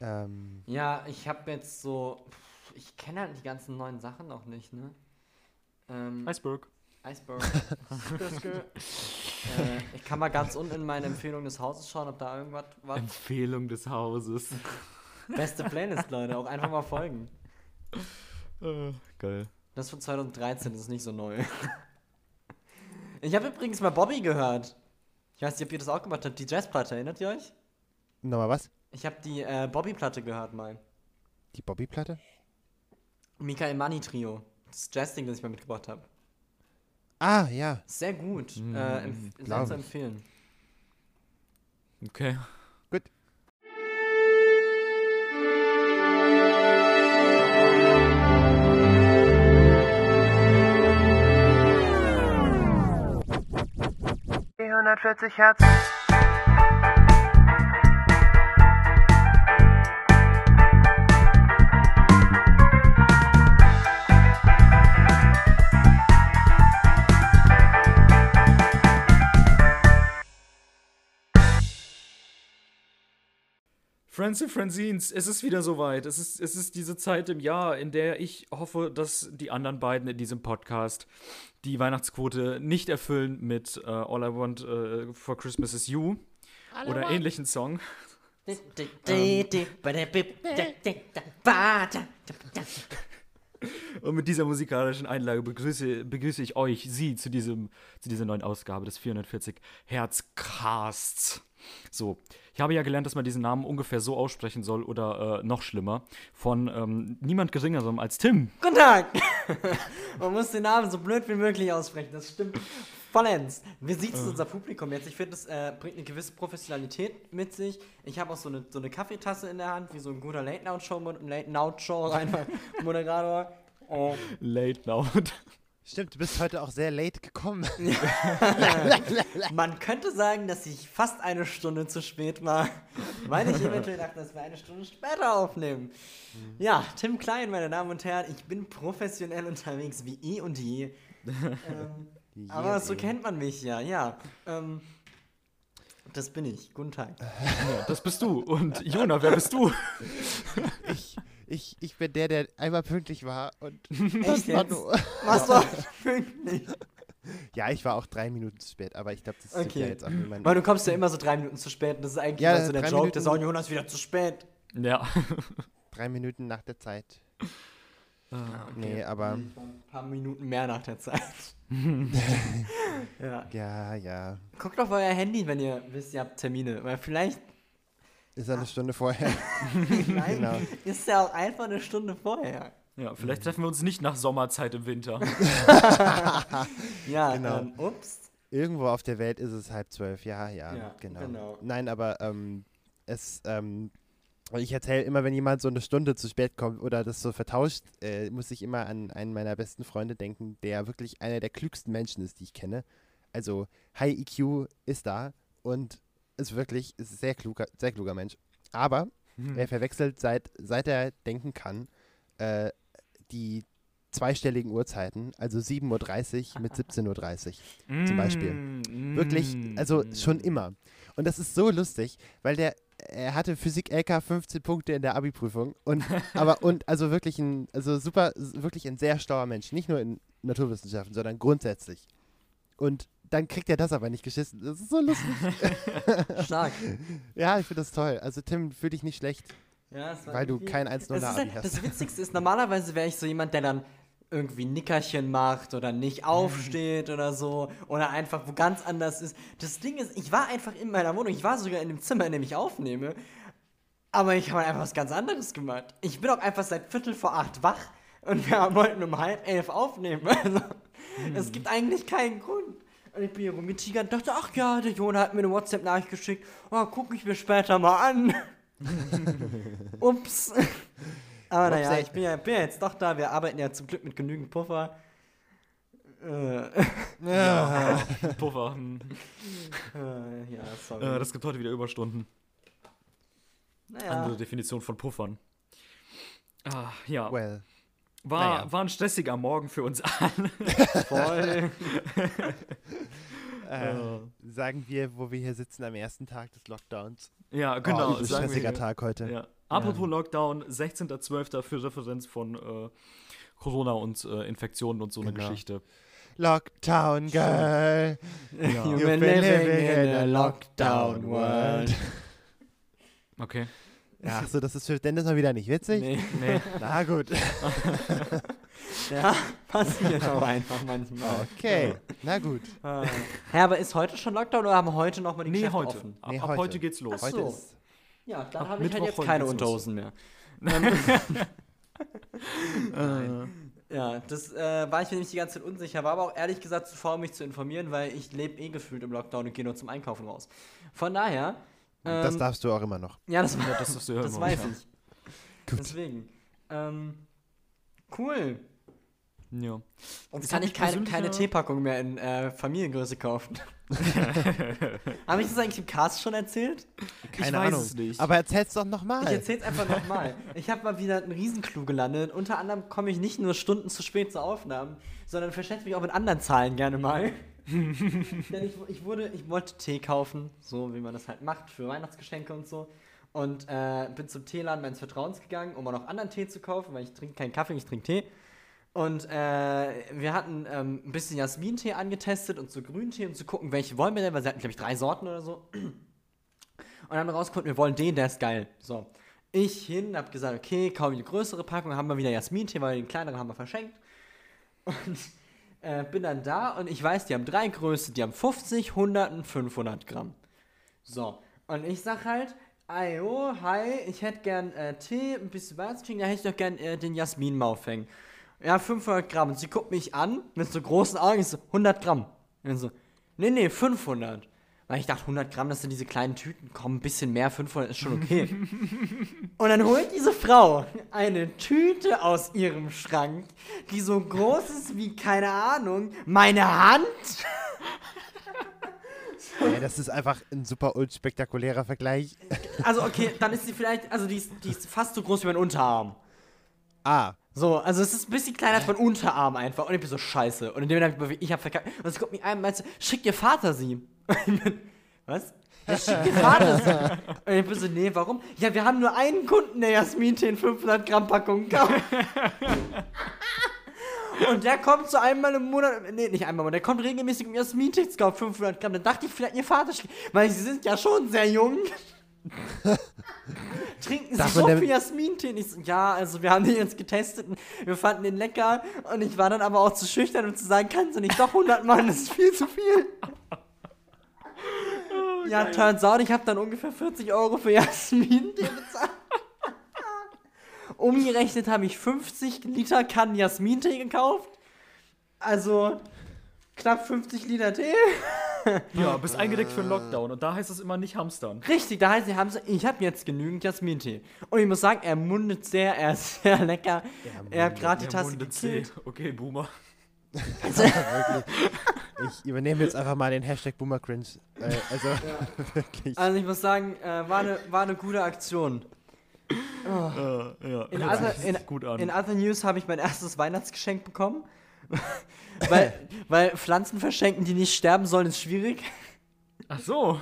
Ähm, Ja, ich habe jetzt so. Ich kenne halt die ganzen neuen Sachen noch nicht, ne? Ähm, Iceberg. Iceberg. äh, ich kann mal ganz unten in meine Empfehlung des Hauses schauen, ob da irgendwas was. Empfehlung des Hauses. Beste Playlist, Leute. Auch einfach mal folgen. Äh, geil. Das ist von 2013, das ist nicht so neu. Ich habe übrigens mal Bobby gehört. Ich weiß nicht, ob ihr das auch gemacht habt. Die Jazzplatte, erinnert ihr euch? nochmal was? Ich habe die äh, Bobby-Platte gehört mal. Die Bobby-Platte? Michael Money Trio. Das Jazz-Ding, das ich mal mitgebracht habe. Ah, ja. Sehr gut. Mm, äh, empf sehr zu empfehlen. Okay. Gut. Die 140 Hertz. Friends and Friendsines, es ist wieder soweit. Es ist, es ist diese Zeit im Jahr, in der ich hoffe, dass die anderen beiden in diesem Podcast die Weihnachtsquote nicht erfüllen mit äh, All I Want äh, for Christmas is You oder ähnlichen Song. Und mit dieser musikalischen Einlage begrüße, begrüße ich euch, Sie, zu, diesem, zu dieser neuen Ausgabe des 440 Hertz Casts. So, ich habe ja gelernt, dass man diesen Namen ungefähr so aussprechen soll oder äh, noch schlimmer, von ähm, niemand Geringerem als Tim. Guten Tag! Man muss den Namen so blöd wie möglich aussprechen, das stimmt vollends. Wie sieht es unser Publikum jetzt? Ich finde, das äh, bringt eine gewisse Professionalität mit sich. Ich habe auch so eine, so eine Kaffeetasse in der Hand, wie so ein guter Late-Night-Show, Late-Night-Show, einfach Moderator. Äh, Late Loud. Stimmt, du bist heute auch sehr late gekommen. man könnte sagen, dass ich fast eine Stunde zu spät war, weil ich eventuell dachte, dass wir eine Stunde später aufnehmen. Ja, Tim Klein, meine Damen und Herren, ich bin professionell unterwegs wie eh und je. ähm, aber so kennt man mich ja, ja. Ähm, das bin ich. Guten Tag. Ja, das bist du. Und Jona, wer bist du? Ich, ich, ich bin der, der einmal pünktlich war und Echt war jetzt? Was war pünktlich? Ja, ich war auch drei Minuten zu spät, aber ich glaube, das ist Okay. ja jetzt auch niemand. Weil du kommst ja immer so drei Minuten zu spät. und Das ist eigentlich Ja, immer so der Joke. Minuten- Der Jonas ist wieder zu spät. Ja. Drei Minuten nach der Zeit. Ah, Nee, aber Ein paar Minuten mehr nach der Zeit. ja. ja, ja. Guckt auf euer Handy, wenn ihr wisst, ihr habt Termine. Weil vielleicht, Ist ja eine Stunde vorher. vielleicht Genau. ist ja auch einfach eine Stunde vorher. Ja, vielleicht treffen wir uns nicht nach Sommerzeit im Winter. Ja, Genau. ähm, ups. Irgendwo auf der Welt ist es halb zwölf, ja, ja, Ja, genau. genau. Nein, aber ähm, es, ähm, ich erzähle immer, wenn jemand so eine Stunde zu spät kommt oder das so vertauscht, äh, muss ich immer an einen meiner besten Freunde denken, der wirklich einer der klügsten Menschen ist, die ich kenne. Also High EQ ist da und ist wirklich ist ein sehr kluger, sehr kluger Mensch. Aber er verwechselt seit, seit er denken kann äh, die zweistelligen Uhrzeiten, also 7.30 Uhr mit 17.30 Uhr zum Beispiel. Mm, Wirklich, also mm. schon immer. Und das ist so lustig, weil der, er hatte Physik LK 15 Punkte in der Abi-Prüfung und, aber, und also wirklich ein, also super, wirklich ein sehr schlauer Mensch. Nicht nur in Naturwissenschaften, sondern grundsätzlich. Und dann kriegt er das aber nicht geschissen. Das ist so lustig. Stark. ja, ich finde das toll. Also Tim, fühl dich nicht schlecht. Ja, Weil du kein 1-0 Das, ist Abi halt, hast. das Witzigste ist, normalerweise wäre ich so jemand, der dann irgendwie Nickerchen macht oder nicht aufsteht oder so oder einfach wo ganz anders ist. Das Ding ist, ich war einfach in meiner Wohnung, ich war sogar in dem Zimmer, in dem ich aufnehme, aber ich habe einfach was ganz anderes gemacht. Ich bin auch einfach seit Viertel vor acht wach und wir wollten um halb elf aufnehmen. Also, es gibt eigentlich keinen Grund. Und ich bin hier rumgetigert und dachte, ach ja, der Jona hat mir eine WhatsApp-Nachricht geschickt. Oh, guck ich mir später mal an. Ups. Aber naja, ich bin ja, bin ja jetzt doch da. Wir arbeiten ja zum Glück mit genügend Puffer. Äh, Ja. Puffer. hm. äh, ja, sorry. Äh, das gibt heute wieder Überstunden. naja. Andere Definition von Puffern. Ah, ja. Well. War, naja. war ein stressiger Morgen für uns alle. voll. Äh, sagen wir, wo wir hier sitzen am ersten Tag des Lockdowns. ja, genau. Oh, wir stressiger. Tag heute. Ja. Apropos Lockdown, 16.12. für Referenz von äh, Corona und äh, Infektionen und so eine Genau. Geschichte. Lockdown Girl. You've You've been living in a lockdown world. Okay. Ach so, das ist für Dennis mal wieder nicht witzig? Nee. Nee. Na gut. Ja, passiert auch einfach manchmal. Okay, na gut. Ah. Hä, aber ist heute schon Lockdown oder haben heute noch mal die Nee, Geschäfte heute. offen? Ab, Nee, ab heute. heute geht's los. Ach Heute so. ist Ja, dann Ab habe ich halt jetzt keine. Unterhosen mehr. Ja, das äh, war ich mir nämlich die ganze Zeit unsicher, war aber auch ehrlich gesagt zu faul, mich zu informieren, weil ich lebe eh gefühlt im Lockdown und gehe nur zum Einkaufen raus. Von daher. Ähm, Das darfst du auch immer noch. ja, das, Ja, das ist ja das weiß ich. Gut. Deswegen. Ähm, cool. Ja. Jetzt kann ich keine, keine Teepackung mehr in äh, Familiengröße kaufen. Habe ich das eigentlich im Cast schon erzählt? Keine weiß Ahnung. es nicht. Aber erzähl's doch nochmal. Ich erzähl's einfach nochmal. Ich habe mal wieder einen Riesenclou gelandet. Unter anderem komme ich nicht nur Stunden zu spät zu Aufnahmen, sondern verschätze mich auch mit anderen Zahlen gerne mal. Denn ich, ich, wurde, ich wollte Tee kaufen, so wie man das halt macht für Weihnachtsgeschenke und so. Und äh, bin zum Teeladen meines Vertrauens gegangen, um auch noch anderen Tee zu kaufen, weil ich trinke keinen Kaffee, ich trinke Tee. Und äh, wir hatten ähm, ein bisschen Jasmintee angetestet und so Grüntee, um zu gucken, welche wollen wir denn, weil sie hatten, glaube ich, drei Sorten oder so. Und dann rausgefunden, wir wollen den, der ist geil. So. Ich hin, hab gesagt, okay, kaum eine größere Packung, haben wir wieder Jasmintee, weil den kleineren haben wir verschenkt. Und äh, bin dann da und ich weiß, die haben drei Größe, die haben 50, 100 und 500 Gramm. So. Und ich sag halt, Ayo, hi, ich hätte gern äh, Tee, ein bisschen Weizenkriegen, da hätte ich doch gern äh, den Jasmin-Maufeng. Ja, 500 Gramm. Und sie guckt mich an mit so großen Augen, ich so, 100 Gramm. Und dann so, nee, nee, 500. Weil ich dachte, 100 Gramm, das sind diese kleinen Tüten, komm, ein bisschen mehr, 500 ist schon okay. Und dann holt diese Frau eine Tüte aus ihrem Schrank, die so groß ist wie, keine Ahnung, meine Hand. Ey, das ist einfach ein super unspektakulärer Vergleich. Also, okay, dann ist sie vielleicht, also die ist, die ist fast so groß wie mein Unterarm. Ah, So, also es ist ein bisschen kleiner als mein Unterarm einfach. Und ich bin so scheiße. Und in dem Moment, ich hab verkackt. Und guckt mich an und meint so, schickt ihr Vater sie. Ich was? Ja, schickt ihr Vater sie. Und ich bin so, nee, warum? Ja, wir haben nur einen Kunden, der Jasmin-Tee in 500 Gramm Packung kauft. Und der kommt so einmal im Monat, nee, nicht einmal, der kommt regelmäßig um Jasmin-Tee kaufen, 500 Gramm. Dann dachte ich, vielleicht ihr Vater schickt, weil sie sind ja schon sehr jung. Trinken Sie so viel Jasmin-Tee? Ich so, ja, also wir haben den jetzt getestet und wir fanden den lecker. Und ich war dann aber auch zu schüchtern, um zu sagen, kannst du nicht doch 100 machen, das ist viel zu viel. ja, turns out, ich habe dann ungefähr 40 Euro für Jasmin-Tee bezahlt. Umgerechnet habe ich 50 Liter Kannen Jasmin-Tee gekauft. Also knapp 50 Liter Tee. Ja, bist eingedeckt für einen Lockdown. Und da heißt es immer nicht hamstern. Richtig, da heißt sie haben so, ich habe jetzt genügend Jasmin-Tee. Und ich muss sagen, er mundet sehr, er ist sehr lecker. Er hat gerade die Tasse gekillt. Okay, Boomer. wirklich. Ich übernehme jetzt einfach mal den Hashtag Boomercringe. Äh, also, wirklich. Also ich muss sagen, äh, war eine war eine gute Aktion. Äh, ja, In other, in, gut an. in other News habe ich mein erstes Weihnachtsgeschenk bekommen. Weil, weil Pflanzen verschenken, die nicht sterben sollen, ist schwierig. Ach so.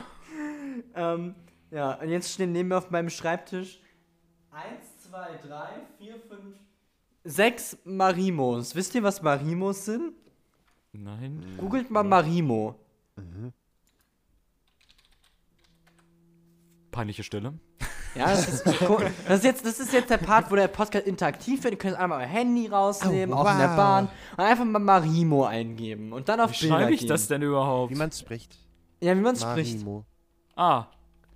Ähm, ja, und jetzt stehen neben mir auf meinem Schreibtisch 1, 2, 3, 4, 5, 6 Marimos. Wisst ihr, was Marimos sind? Nein. Googelt mal Marimo. Peinliche Stille. Ja, das ist, das, ist jetzt, das ist jetzt der Part, wo der Podcast interaktiv wird. Ihr könnt einmal euer Handy rausnehmen, Oh, auch in der wow. Bahn und einfach mal Marimo eingeben und dann auf Wie Bilder schreibe ich gehen. das denn überhaupt? Wie man spricht. Ja, wie man es spricht. Marimo. ah,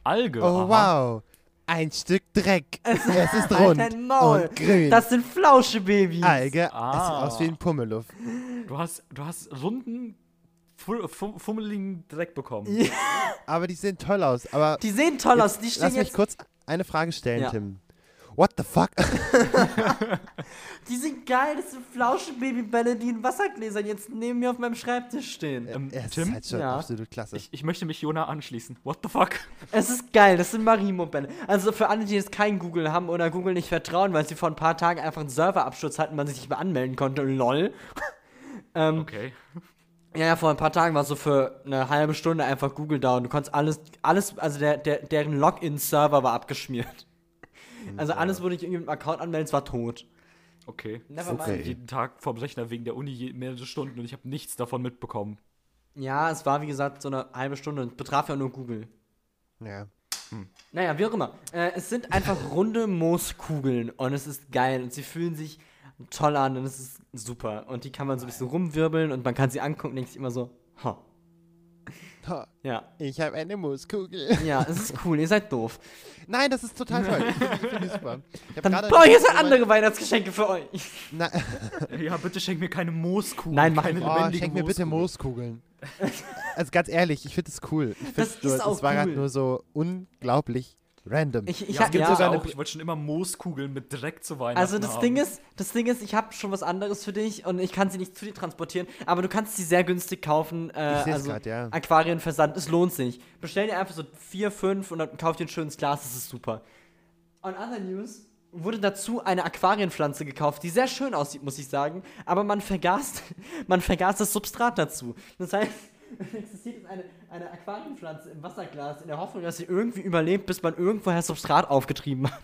Alge. Oh, aha. wow. Ein Stück Dreck. Es, ist Halt rund dein Maul. und grün. Das sind Flauschebabys. Alge. Ah. Es sieht aus wie ein Pummeluff. Du hast, du hast runden, fu- fu- fummeligen Dreck bekommen. Ja. Aber die sehen toll aus. Aber Die sehen toll aus. Die stehen lass mich jetzt. kurz eine Frage stellen, Ja. Tim. What the fuck? Die sind geil. Das sind Flauschebabybälle, die in Wassergläsern jetzt neben mir auf meinem Schreibtisch stehen. Ähm, es Tim? ist halt schon Ja. absolut klasse. Ich, ich möchte mich Jona anschließen. What the fuck? Es ist geil, das sind Marimo-Bälle. Also für alle, die jetzt kein Google haben oder Google nicht vertrauen, weil sie vor ein paar Tagen einfach einen Serverabsturz hatten, man sich nicht mehr anmelden konnte, lol. ähm, Okay. Ja, ja, vor ein paar Tagen war so für eine halbe Stunde einfach Google down. Du konntest alles, alles, also der, der, deren Login-Server war abgeschmiert. Also alles, wo ich irgendwie mit dem Account anmeldest, war tot. Okay. Never Okay. mind. Jeden Tag vorm Rechner wegen der Uni mehrere Stunden und ich habe nichts davon mitbekommen. Ja, es war wie gesagt so eine halbe Stunde. Es betraf ja nur Google. Ja. Naja, wie auch immer. Äh, es sind einfach runde Mooskugeln und es ist geil und sie fühlen sich toll an und es ist super. Und die kann man so ein bisschen rumwirbeln und man kann sie angucken und denkt sich immer so, ha. Ha, Ja. Ich habe eine Mooskugel. Ja, es ist cool, ihr seid doof. Nein, das ist total toll. Ich finde find super. Ich Dann brauche ich jetzt andere Weihnachtsgeschenke für euch. Na, Ja, bitte schenk mir keine Mooskugel. Nein, mach keine ich. oh, lebendige schenk mir bitte Mooskugel. Mooskugeln. also ganz ehrlich, ich finde es cool. Ich Das find's nur, ist auch Es war gerade nur so unglaublich random. Ich, ich Ja, ja, sogar eine- auch, ich wollte schon immer Mooskugeln mit Dreck zu Weihnachten Also das haben. Ding ist, das Ding ist, ich habe schon was anderes für dich und ich kann sie nicht zu dir transportieren, aber du kannst sie sehr günstig kaufen. Äh, Ich seh's also grad, ja. Aquarienversand, es lohnt sich. Bestell dir einfach so vier, fünf und dann kauf dir ein schönes Glas, das ist super. On other news wurde dazu eine Aquarienpflanze gekauft, die sehr schön aussieht, muss ich sagen, aber man vergaß, man vergaß das Substrat dazu. Das heißt, existiert jetzt eine, eine Aquarienpflanze im Wasserglas in der Hoffnung, dass sie irgendwie überlebt, bis man irgendwoher Substrat aufgetrieben hat.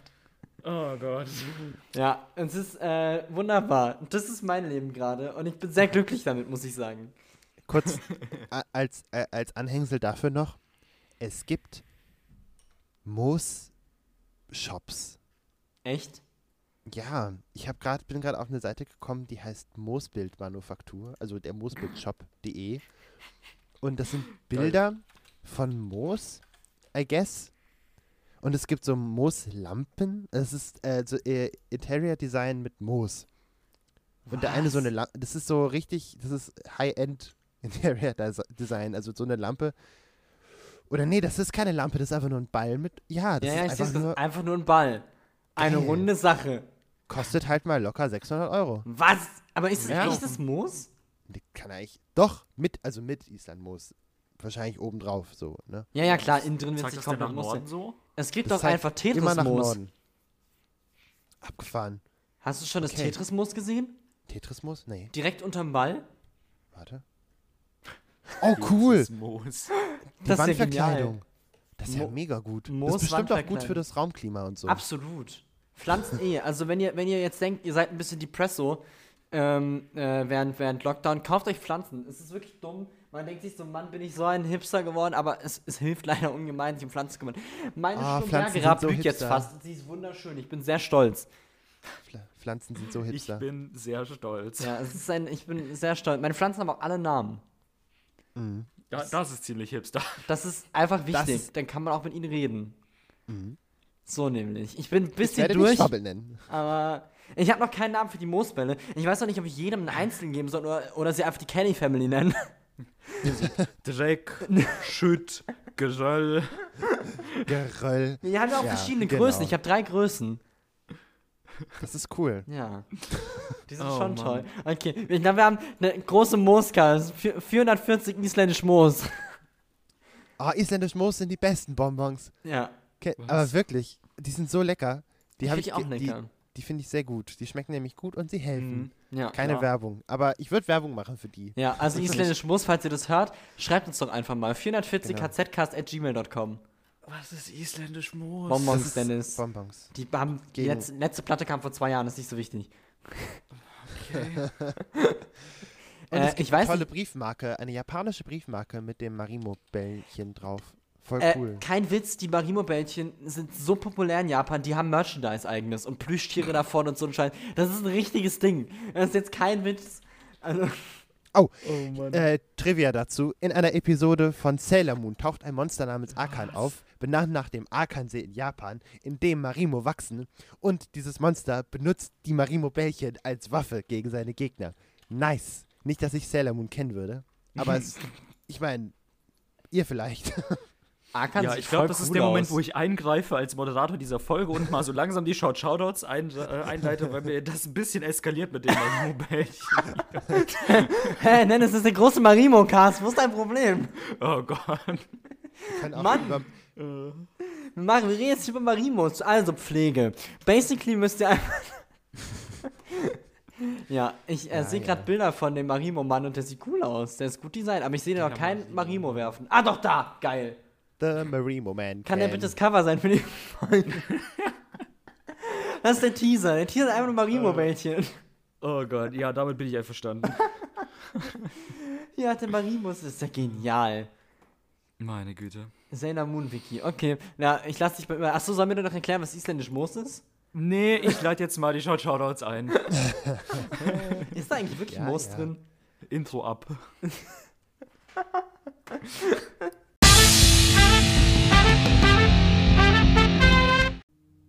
Oh Gott. Ja, es ist äh, wunderbar. Das ist mein Leben gerade und ich bin sehr glücklich damit, muss ich sagen. Kurz a- als, äh, als Anhängsel dafür noch, es gibt Moos-Shops. Echt? Ja, ich hab grad, bin gerade auf eine Seite gekommen, die heißt Moosbildmanufaktur, also der Moosbildshop.de. Und das sind Bilder von Moos, I guess. Und es gibt so Mooslampen. Es ist äh, so äh, Interior Design mit Moos. Und der eine so eine Lampe, das ist so richtig, das ist High-End Interior Des- Design, also so eine Lampe. Oder nee, das ist keine Lampe, das ist einfach nur ein Ball mit, ja, das ja, ja, ist sehe einfach das nur, ist einfach nur ein Ball. Eine Geil. runde Sache. kostet halt mal locker 600 Euro. Was? Aber ist es Ja. echtes Moos? Kann eigentlich, doch, mit, also mit Islandmoos. Wahrscheinlich obendrauf, so, ne? Ja, ja, klar, innen drin wird das denn nach. Norden so? Es gibt Das doch einfach Immer nach Tetris-Moos. Norden. Abgefahren. Hast du schon das Okay. Tetris-Moos gesehen? Tetrismoos? Nee, Direkt unterm Ball? warte. Oh, cool. Moos. Die Das ist ja. Wandverkleidung. Das ist ja Mo- mega gut. Moos das ist bestimmt auch gut Wandverkleidung. für das Raumklima und so. Absolut. Pflanzen eh. Also wenn ihr, wenn ihr jetzt denkt, ihr seid ein bisschen depresso ähm, äh, während, während Lockdown, kauft euch Pflanzen. Es ist wirklich dumm. Man denkt sich so, Mann, bin ich so ein Hipster geworden, aber es, es hilft leider ungemein, sich um Pflanzen zu kümmern. Meine Ah, sind so blüht jetzt fast. Sie ist wunderschön. Ich bin sehr stolz. Pfl- Pflanzen sind so Ich hipster. bin sehr stolz. Ja, es ist ein, ich bin sehr stolz. Meine Pflanzen haben auch alle Namen. Ja, das ist ziemlich hipster. Das ist einfach wichtig. ist- Dann kann man auch mit ihnen reden. So nämlich. Ich bin ein Ich bisschen werde durch, Schwabbel nennen. aber ich habe noch keinen Namen für die Moosbälle. Ich weiß noch nicht, ob ich jedem einen einzelnen geben soll oder, oder sie einfach die Kelly Family nennen. Dreck, Schütt, Geröll. Geröll. Die haben ja auch Ja, verschiedene genau. Größen. Ich habe drei Größen. Das ist cool. Ja. Die sind Oh, schon Mann. toll. Okay, ich glaube, wir haben eine große Mooskarte. 440 isländisch Moos. Ah, isländisch Moos sind die besten Bonbons. Ja. Was? Aber wirklich, die sind so lecker. Die, Die hab finde ich auch lecker. Die, finde ich sehr gut. Die schmecken nämlich gut und sie helfen. Mhm. Ja, Keine klar. Werbung. Aber ich würde Werbung machen für die. Ja, also isländisch Moos, falls ihr das hört, schreibt uns doch einfach mal. 440 Genau. Was ist isländisch Moos? Bonbons, Dennis. Bonbons. Die haben die letzte, letzte Platte kam vor zwei Jahren, ist nicht so wichtig. Und Äh, es gibt ich weiß eine tolle nicht- Briefmarke, eine japanische Briefmarke mit dem Marimo-Bällchen drauf. Voll Äh, cool. Kein Witz, die Marimo-Bällchen sind so populär in Japan, die haben Merchandise eigenes und Plüschtiere davon und so ein Scheiß. Das ist ein richtiges Ding. Das ist jetzt kein Witz. Also, Oh, Oh Mann. äh, Trivia dazu. In einer Episode von Sailor Moon taucht ein Monster namens Akan auf, benannt nach dem Akansee in Japan, in dem Marimo wachsen. Und dieses Monster benutzt die Marimo-Bällchen als Waffe gegen seine Gegner. Nice. Nicht, dass ich Sailor Moon kennen würde, aber es, ich meine, ihr vielleicht. Arkan ja, ich glaube, das ist cool der Moment, aus. wo ich eingreife als Moderator dieser Folge und mal so langsam die Shout Shoutouts ein, äh, einleite, weil mir das ein bisschen eskaliert mit dem Marimo-Bällchen. Hä, nenn es ist der große Marimo-Cast. Wo ist dein Problem? Oh Gott. Mann. über- Wir, machen, wir reden jetzt über Marimos, also Pflege. Basically müsst ihr einfach. ja, ich äh, Ja, sehe ja. gerade Bilder von dem Marimo-Mann und der sieht cool aus. Der ist gut designt, aber ich sehe da noch keinen. Marimo werfen. Ah, doch, da! Geil. The Marimo Man. Kann der bitte das Cover sein für die Folge? Das ist der Teaser. Der Teaser ist einfach nur Marimo-Bällchen. Oh Gott, ja, damit bin ich einverstanden. Ja, der Marimus ist ja genial. Meine Güte. Sailor Moon Wiki. Okay, na, ich lass dich bei. Achso, sollen wir dir noch erklären, was isländisch Moos ist? Nee, ich leite jetzt mal die Shout Shoutouts ein. Ist da eigentlich wirklich Ja, Moos ja. drin? Intro ab.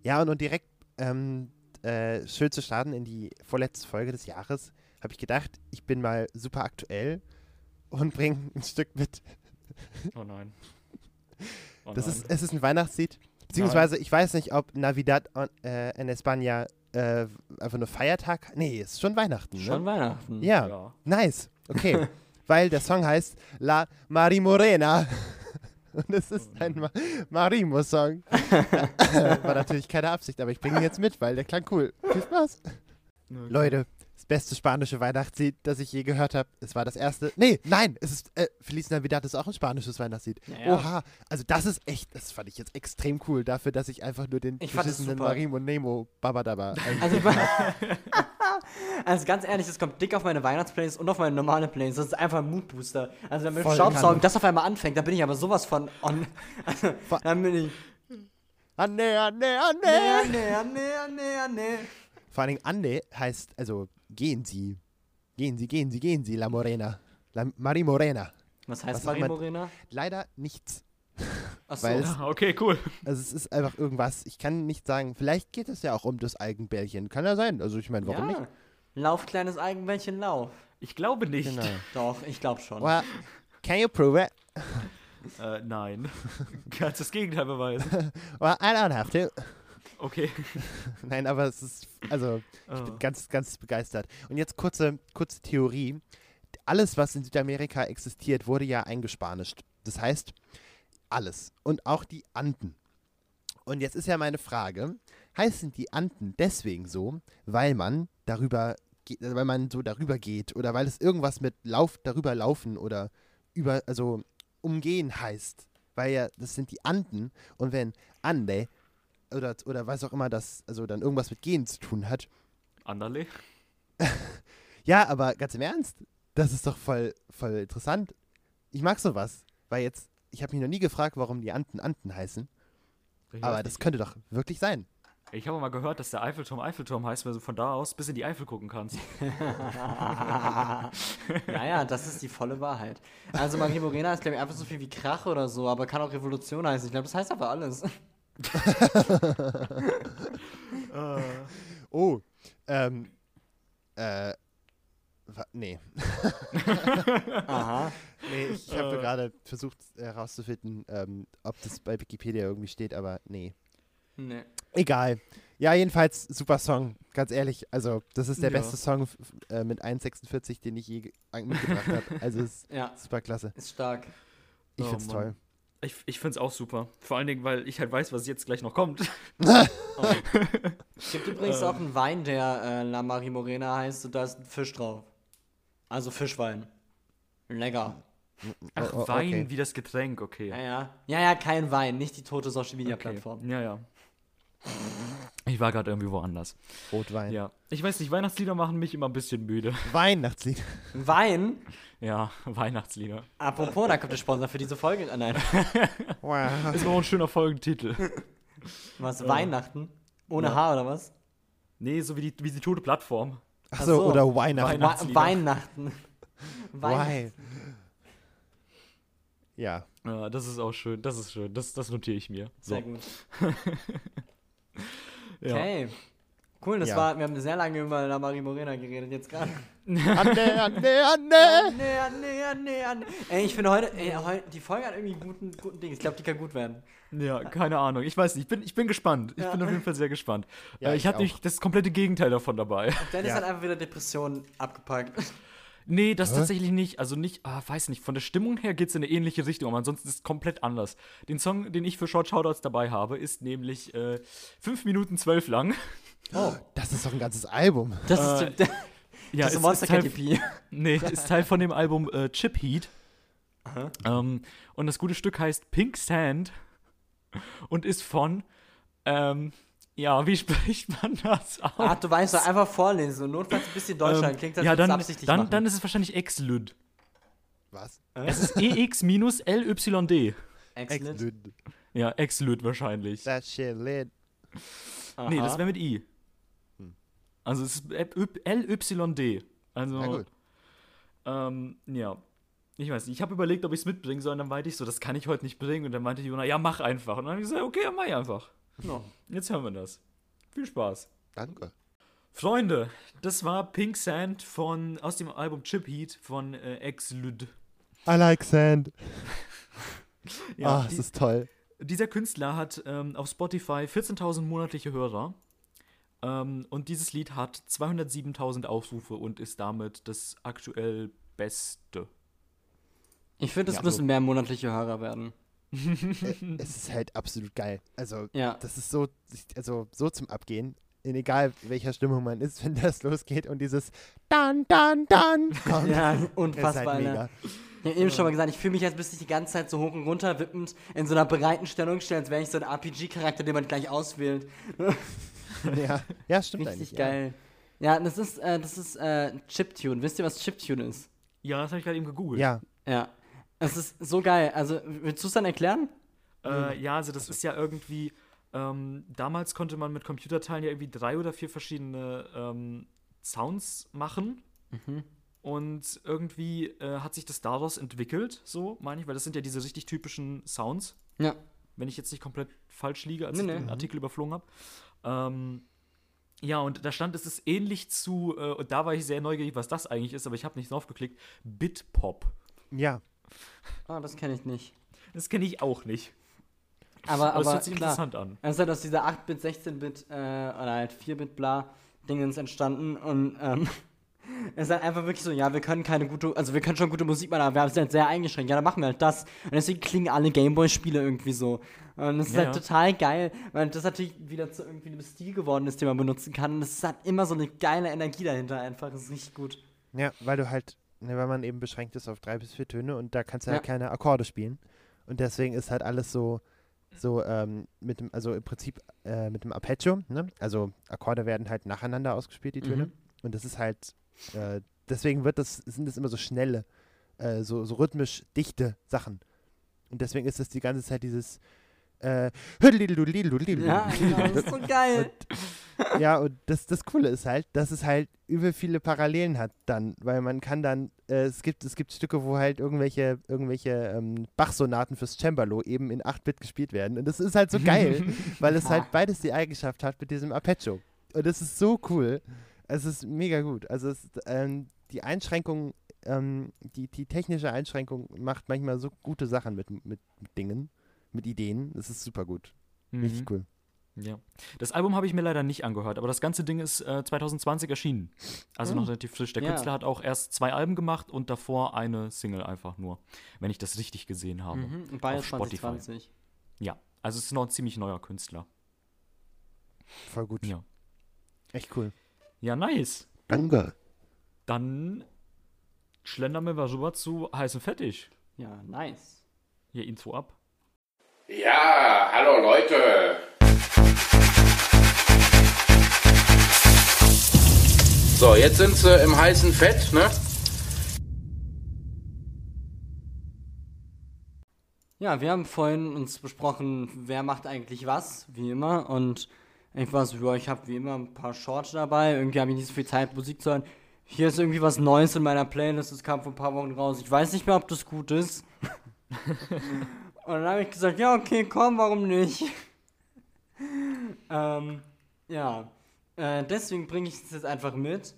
Ja, und, und direkt ähm, äh, schön zu starten in die vorletzte Folge des Jahres, habe ich gedacht, ich bin mal super aktuell und bringe ein Stück mit. Oh nein. Oh Das nein. ist, es ist ein Weihnachtslied. Beziehungsweise, ich weiß nicht, ob Navidad on, äh, en España äh, einfach nur Feiertag. Nee, es ist schon Weihnachten. Ne? Schon Weihnachten. Ja, Ja. nice. Okay. Weil der Song heißt La Marimorena. Und es ist ein Ma Marimo-Song. War natürlich keine Absicht, aber ich bringe ihn jetzt mit, weil der klang cool. Viel Spaß. Leute, das beste spanische Weihnachtslied, das ich je gehört habe. Es war das erste. Nee, nein, es ist. Äh, Feliz Navidad ist auch ein spanisches Weihnachtslied. Ja, ja. Oha, also das ist echt. Das fand ich jetzt extrem cool, dafür, dass ich einfach nur den Ich fand es beschissenen. Marimo Nemo Babadaba. Also, war- also ganz ehrlich, das kommt dick auf meine Weihnachtsplaylist und auf meine normale Playlist. Das ist einfach ein Moodbooster. Also wenn mit Voll Staubsaugen das auf einmal anfängt, dann bin ich aber sowas von on. Also, dann bin ich. Anne, Anne, Anne. Nee, nee, nee, nee, nee. Vor allen Dingen Ande heißt, also gehen Sie. Gehen Sie, gehen Sie, gehen Sie, La Morena. La Mari Morena. Was heißt Was Marie Morena? Leider nichts. Achso. Weil es- Ah, Okay, cool. Also es ist einfach irgendwas. Ich kann nicht sagen, vielleicht geht es ja auch um das Algenbällchen. Kann ja sein. Also ich meine, warum ja. nicht? Lauf, kleines Eigenbällchen, lauf. Ich glaube nicht. Genau. Doch, ich glaube schon. Well, can you prove it? Äh, nein. Kannst das Gegenteil beweisen. Well, I don't have to. Okay. Nein, aber es ist, also ich Oh. bin ganz, ganz begeistert. Und jetzt kurze, kurze Theorie. Alles, was in Südamerika existiert, wurde ja eingespanischt. Das heißt, alles. Und auch die Anden. Und jetzt ist ja meine Frage, heißen die Anden deswegen so, weil man darüber, weil man so darüber geht oder weil es irgendwas mit Lauf, darüber laufen oder über, also umgehen heißt? Weil ja, das sind die Anden und wenn Ande oder, oder was auch immer das, also dann irgendwas mit Gehen zu tun hat, Anderle? ja, aber ganz im Ernst, das ist doch voll, voll interessant. Ich mag sowas, weil jetzt, ich habe mich noch nie gefragt, warum die Anden Anden heißen, Ich aber das nicht. könnte doch wirklich sein. Ich habe mal gehört, dass der Eiffelturm Eiffelturm heißt, weil du von da aus bis in die Eifel gucken kannst. ja, ja, das ist die volle Wahrheit. Also Marie Morena ist, glaube ich, einfach so viel wie Krach oder so, aber kann auch Revolution heißen. Ich glaube, das heißt aber alles. Oh, ähm, äh, wa- nee. Aha. Nee, ich habe gerade versucht herauszufinden, ähm, ob das bei Wikipedia irgendwie steht, aber nee. Nee. Egal. Ja, jedenfalls super Song, ganz ehrlich. Also, das ist der Ja. beste Song äh, mit 1,46, den ich je mitgebracht habe. Also, es ist Ja, super klasse. ist stark. Ich Oh, find's Mann. toll. Ich, ich finde es auch super. Vor allen Dingen, weil ich halt weiß, was jetzt gleich noch kommt. Oh. Es gibt übrigens auch einen Wein, der äh, La Marie Morena heißt und da ist ein Fisch drauf. Also Fischwein. Lecker. Ach, Oh, oh, Wein okay. wie das Getränk, okay. Ja, ja. Ja, ja, kein Wein, nicht die tote Social Media Okay. Plattform. Ja, ja. Ich war gerade irgendwie woanders. Rotwein. Ja. Ich weiß nicht, Weihnachtslieder machen mich immer ein bisschen müde. Weihnachtslied. Wein? Ja, Weihnachtslieder. Apropos, da kommt der Sponsor für diese Folge. Ah, nein. Wow. Ist noch ein schöner Folgentitel. Was? Weihnachten? Ohne Ja. H oder was? Nee, so wie die, wie die tote Plattform. Achso, so. oder Weihnachten. Weihnachtslieder. Weihnachten. Why? Ja. Ja, das ist auch schön. Das ist schön. Das, das notiere ich mir. So. Sehr gut. Ja. Okay. Cool, das Ja. war, wir haben sehr lange über La Marie Morena geredet jetzt gerade. Anne, Anne, Anne. Nee, nee, nee, nee. Ey, ich finde heute, ey, heu- die Folge hat irgendwie einen guten, guten Ding. Ich glaube, die kann gut werden. Ja, keine Ahnung. Ich weiß nicht. Ich bin, ich bin gespannt. Ich Ja. bin auf jeden Fall sehr gespannt. Ja, äh, ich ich nämlich das komplette Gegenteil davon dabei. Dennis Ja. hat einfach wieder Depressionen abgepackt. Nee, das Hä? tatsächlich nicht. Also nicht, ah, weiß nicht. Von der Stimmung her geht es in eine ähnliche Richtung, aber ansonsten ist es komplett anders. Den Song, den ich für Short Shoutouts dabei habe, ist nämlich äh, 5 Minuten 12 lang. Oh, Das ist doch ein ganzes Album. das Äh, ist, Ja, das ist Monster ist Teil. Nee, ist Teil von dem Album äh, Chip Heat. Ähm, und das gute Stück heißt Pink Sand und ist von, ähm, Ja, wie spricht man das aus? Ach, du weißt doch, einfach vorlesen. Und notfalls ein bisschen Deutschland. Klingt, als ja, dann, absichtlich dann, machen. dann ist es wahrscheinlich Exlyd. Was? Es ist E EX-LYD. Excellent. Excellent. Ja, Exlyd wahrscheinlich. That shit lit. Nee, das wäre mit I. Hm. Also es ist LYD. Also, Na gut. ähm, ja. Ich weiß nicht, ich habe überlegt, ob ich es mitbringen soll, und dann meinte ich so, das kann ich heute nicht bringen. Und dann meinte Jona, ja, mach einfach. Und dann habe ich gesagt, okay, ja, mach ich einfach. No. Jetzt hören wir das. Viel Spaß. Danke. Freunde, das war Pink Sand von, aus dem Album Chip Heat von äh, Exlyd. I like sand. Ja, ah, die- es ist toll. Dieser Künstler hat ähm, auf Spotify 14.000 monatliche Hörer. Ähm, und dieses Lied hat 207.000 Aufrufe und ist damit das aktuell beste. Ich finde, es Ja, müssen so. mehr monatliche Hörer werden. Es ist halt absolut geil. Also, Ja. das ist so, also so zum Abgehen. In egal welcher Stimmung man ist, wenn das losgeht und dieses dann, dann, dann kommt. Ja, ist unfassbar. halt ne? mega. Ich habe eben schon mal gesagt, ich fühle mich, als müsste ich die ganze Zeit so hoch und runter wippend in so einer breiten Stellung stellen, als wäre ich so ein RPG-Charakter, den man gleich auswählt. Ja, ja stimmt Richtig eigentlich. geil. Ja, das ist, äh, das ist äh, Chiptune. Wisst ihr, was Chiptune ist? Ja, das habe ich gerade eben gegoogelt. Ja, Ja. Es ist so geil. Also, willst du es dann erklären? Äh, ja, also das ist ja irgendwie. Ähm, damals konnte man mit Computerteilen ja irgendwie drei oder vier verschiedene ähm, Sounds machen. Und irgendwie äh, hat sich das daraus entwickelt, so meine ich, weil das sind ja diese richtig typischen Sounds, Ja. wenn ich jetzt nicht komplett falsch liege, als Nee, ich nee. den Artikel überflogen habe. Ähm, ja, und da stand, es ist ähnlich zu, äh, und da war ich sehr neugierig, was das eigentlich ist, aber ich habe nicht draufgeklickt, Bitpop. ja. Ah, das kenne ich nicht. Das kenne ich auch nicht. Aber, Aber es aber hört sich klar. interessant an. Es ist halt aus dieser 8-Bit, 16-Bit äh, oder halt 4-Bit bla Dingens entstanden und ähm, es ist halt einfach wirklich so, ja, wir können keine gute, also wir können schon gute Musik machen, aber wir haben es halt sehr eingeschränkt. Ja, dann machen wir halt das. Und deswegen klingen alle Gameboy-Spiele irgendwie so. Und es ist Ja, halt ja. total geil, weil das natürlich wieder zu irgendwie einem Stil geworden ist, den man benutzen kann. Und es hat immer so eine geile Energie dahinter einfach. Das ist richtig gut. Ja, weil du halt, ne, weil man eben beschränkt ist auf drei bis vier Töne und da kannst du halt Ja. keine Akkorde spielen. Und deswegen ist halt alles so, so ähm, mit dem, also im Prinzip äh, mit dem Arpeggio, ne? Also Akkorde werden halt nacheinander ausgespielt, die Töne. Mhm. Und das ist halt, äh, deswegen wird das, sind das immer so schnelle, äh, so, so rhythmisch dichte Sachen. Und deswegen ist das die ganze Zeit dieses äh, Ja, genau, das ist so geil. ja, und das, das Coole ist halt, dass es halt über viele Parallelen hat dann, weil man kann dann, äh, es gibt es gibt Stücke, wo halt irgendwelche irgendwelche ähm, Bach-Sonaten fürs Cembalo eben in 8-Bit gespielt werden. Und das ist halt so geil, weil es halt beides die Eigenschaft hat mit diesem Arpeggio. Und das ist so cool, es ist mega gut, also es, ähm, die Einschränkung, ähm, die, die technische Einschränkung macht manchmal so gute Sachen mit, mit, mit Dingen, mit Ideen, das ist super gut, richtig cool. Ja. Das Album habe ich mir leider nicht angehört, aber das ganze Ding ist äh, 2020 erschienen. Also noch relativ frisch. Der Ja. Künstler hat auch erst zwei Alben gemacht und davor eine Single einfach nur, wenn ich das richtig gesehen habe. Mhm. Und beides Auf Spotify. 2020. Ja, also es ist noch ein ziemlich neuer Künstler. Voll gut, Ja. echt cool. Ja, nice. Danke. Dann schlendern wir mal rüber zu heiß und fettig. Ja, nice. Hier Intro ab. Ja, hallo Leute. So, jetzt sind sie im heißen Fett, ne? Ja, wir haben vorhin uns besprochen, wer macht eigentlich was, wie immer. Und ich war so, ja, ich habe wie immer ein paar Shorts dabei. Irgendwie habe ich nicht so viel Zeit, Musik zu hören. Hier ist irgendwie was Neues in meiner Playlist, das kam vor ein paar Wochen raus. Ich weiß nicht mehr, ob das gut ist. Und dann habe ich gesagt, ja, okay, komm, warum nicht? ähm, ja. Äh, deswegen bringe ich es jetzt einfach mit.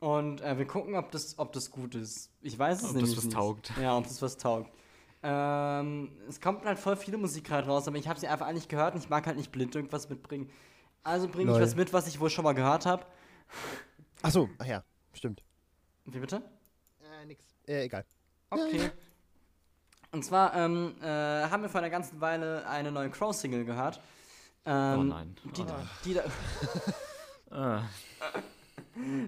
Und äh, wir gucken, ob das, ob das gut ist. Ich weiß es Ob das nämlich was nicht. taugt. Ja, ob das was taugt. Ähm, es kommt halt voll viele Musik gerade raus, aber ich habe sie einfach nicht gehört und ich mag halt nicht blind irgendwas mitbringen. Also bringe ich was mit, was ich wohl schon mal gehört habe. Ach so, ach ja, stimmt. Wie bitte? Äh, nix. Äh, egal. Okay. Und zwar ähm, äh, haben wir vor einer ganzen Weile eine neue Crow-Single gehört. Ähm, Oh nein. Die, Oh. die, da- Äh,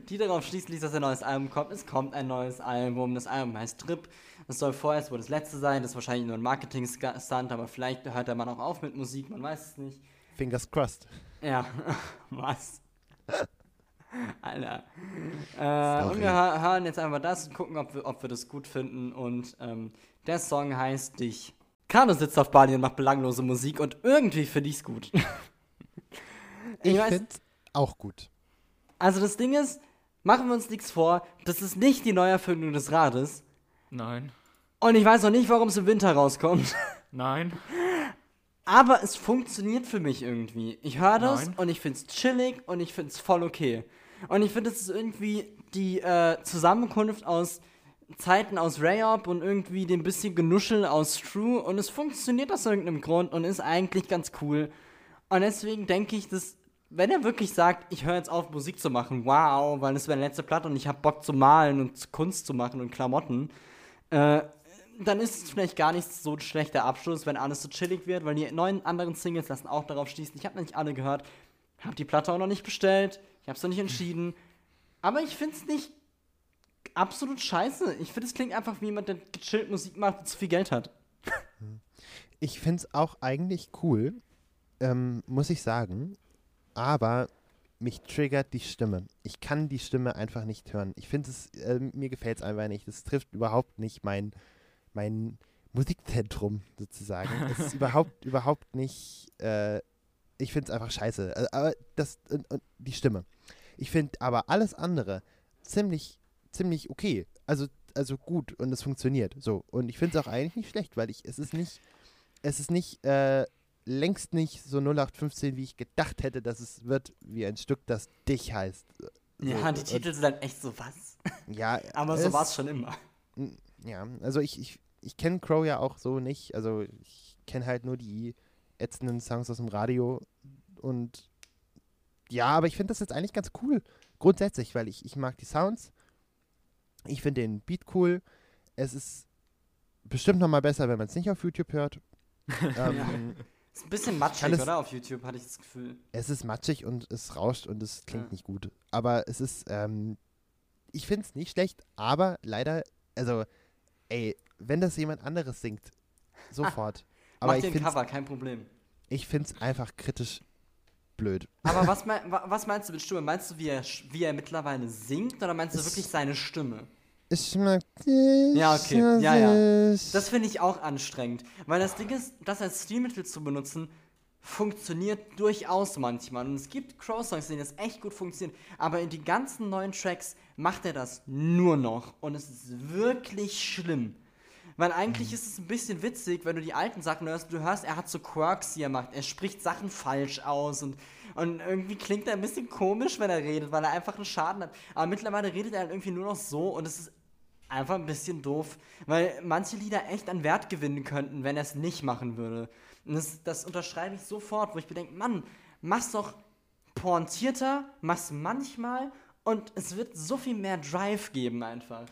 die darauf schließt, ließ, dass ein neues Album kommt. Es kommt ein neues Album. Das Album heißt Trip. Das soll vorerst wohl das letzte sein. Das ist wahrscheinlich nur ein Marketing-Stunt, aber vielleicht hört der Mann auch auf mit Musik, man weiß es nicht. Fingers crossed. Ja, was? Alter. Äh, und wir hö- hören jetzt einfach das und gucken, ob wir, ob wir das gut finden. Und ähm, der Song heißt Dich. Carlo sitzt auf Bali und macht belanglose Musik und irgendwie finde ich's gut. Ich weiß- finde auch gut. Also das Ding ist, machen wir uns nichts vor, das ist nicht die Neuerfindung des Rades. Nein. Und ich weiß auch nicht, warum es im Winter rauskommt. Nein. Aber es funktioniert für mich irgendwie. Ich höre das Nein. und ich find's chillig und ich find's voll okay. Und ich finde, es ist irgendwie die äh, Zusammenkunft aus Zeiten aus Rayop und irgendwie dem bisschen Genuschel aus True und es funktioniert aus irgendeinem Grund und ist eigentlich ganz cool. Und deswegen denke ich, dass, wenn er wirklich sagt, ich höre jetzt auf, Musik zu machen, wow, weil es wäre letzte Platte und ich habe Bock zu malen und Kunst zu machen und Klamotten, äh, dann ist es vielleicht gar nicht so ein schlechter Abschluss, wenn alles so chillig wird, weil die neuen anderen Singles lassen auch darauf schließen. Ich habe noch nicht alle gehört, habe die Platte auch noch nicht bestellt, ich habe es noch nicht entschieden. Aber ich finde es nicht absolut scheiße. Ich finde, es klingt einfach wie jemand, der gechillt Musik macht und zu viel Geld hat. Ich finde es auch eigentlich cool, ähm, muss ich sagen. Aber mich triggert die Stimme. Ich kann die Stimme einfach nicht hören. Ich finde es, äh, mir gefällt es einfach nicht. Das trifft überhaupt nicht mein, mein Musikzentrum sozusagen. es ist überhaupt, überhaupt nicht, äh, ich finde es einfach scheiße. Äh, aber das, und, und die Stimme. Ich finde aber alles andere ziemlich, ziemlich okay. Also, also gut und es funktioniert. So. Und ich finde es auch eigentlich nicht schlecht, weil ich, es ist nicht, es ist nicht, äh, längst nicht so 0815, wie ich gedacht hätte, dass es wird, wie ein Stück, das dich heißt. Ja, So, die Titel sind dann echt so was. Ja, Aber so war es schon immer. Ja, also ich, ich, ich kenne Crow ja auch so nicht. Also ich kenne halt nur die ätzenden Songs aus dem Radio. Und ja, aber ich finde das jetzt eigentlich ganz cool. Grundsätzlich, weil ich, ich mag die Sounds. Ich finde den Beat cool. Es ist bestimmt noch mal besser, wenn man es nicht auf YouTube hört. ähm, Ist ein bisschen matschig, es- oder? Auf YouTube hatte ich das Gefühl. es ist matschig und es rauscht und es klingt Ja. nicht gut. Aber es ist, ähm, ich finde es nicht schlecht, aber leider, also, ey, wenn das jemand anderes singt, sofort. aber Mach ich dir ein finde es Cover, kein Problem. ich find's einfach kritisch blöd. Aber was, mein, wa- was meinst du mit Stimme? Meinst du, wie er, wie er mittlerweile singt oder meinst du wirklich seine Stimme? Es schmeckt dich Ja, okay. Ja, ja. Das finde ich auch anstrengend. Weil das Ding ist, das als Stilmittel zu benutzen, funktioniert durchaus manchmal. Und es gibt Crow-Songs, denen das echt gut funktioniert. Aber in die ganzen neuen Tracks macht er das nur noch. Und es ist wirklich schlimm. Weil eigentlich ist es ein bisschen witzig, wenn du die alten Sachen hörst. Du hörst, er hat so Quirks, die er macht. Er spricht Sachen falsch aus und, und irgendwie klingt er ein bisschen komisch, wenn er redet, weil er einfach einen Schaden hat. Aber mittlerweile redet er halt irgendwie nur noch so und es ist einfach ein bisschen doof, weil manche Lieder echt an Wert gewinnen könnten, wenn er es nicht machen würde. Und das, das unterschreibe ich sofort, wo ich mir denke, Mann, mach's doch pointierter, mach's manchmal und es wird so viel mehr Drive geben einfach.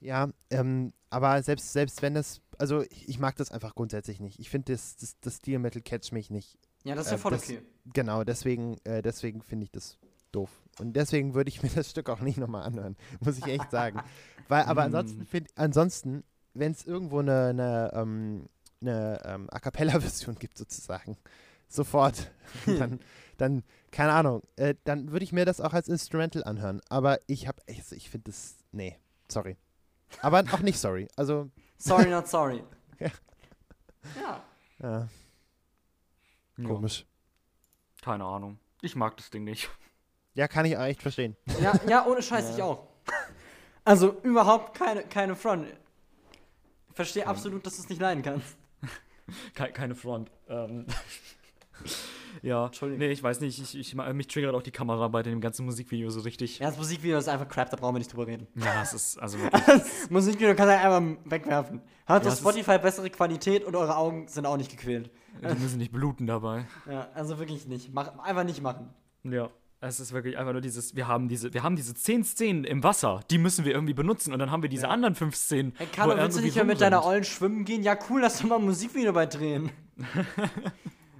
Ja, ähm, aber selbst, selbst wenn das, also ich, ich mag das einfach grundsätzlich nicht. Ich finde, das, das, das Stilmittel catcht mich nicht. Ja, das ist ja Äh, voll das- okay. Genau, deswegen, äh, deswegen finde ich das doof. Und deswegen würde ich mir das Stück auch nicht nochmal anhören, muss ich echt sagen. Weil, aber ansonsten finde ansonsten, wenn es irgendwo eine, eine, ähm, eine ähm, A Cappella-Version gibt, sozusagen, sofort, dann, dann, keine Ahnung, äh, dann würde ich mir das auch als Instrumental anhören. Aber ich habe, ich, ich finde das, nee, sorry. Aber auch nicht sorry. Also, Sorry, not sorry. Ja. ja, Ja, komisch. keine Ahnung. Ich mag das Ding nicht. Ja, kann ich auch echt verstehen. Ja, ja, ohne Scheiß, ich auch. Also überhaupt keine, keine Front. Ich verstehe absolut, dass du es nicht leiden kannst. Ke keine Front. Ähm. ja, Entschuldigung. nee, ich weiß nicht. Ich, ich, mich triggert auch die Kamera bei dem ganzen Musikvideo so richtig. Ja, das Musikvideo ist einfach crap, da brauchen wir nicht drüber reden. Ja, es ist also wirklich. Musikvideo kannst du einfach wegwerfen. Hat Ja, auf Spotify bessere Qualität und eure Augen sind auch nicht gequält. die müssen nicht bluten dabei. Ja, also wirklich nicht. Mach, einfach nicht machen. Ja. Es ist wirklich einfach nur dieses, wir haben diese, wir haben diese zehn Szenen im Wasser, die müssen wir irgendwie benutzen und dann haben wir diese anderen fünf Szenen. Hey, Carlo, willst du nicht mehr mit deiner Ollen schwimmen gehen? Ja, cool, lass doch mal ein Musikvideo bei drehen.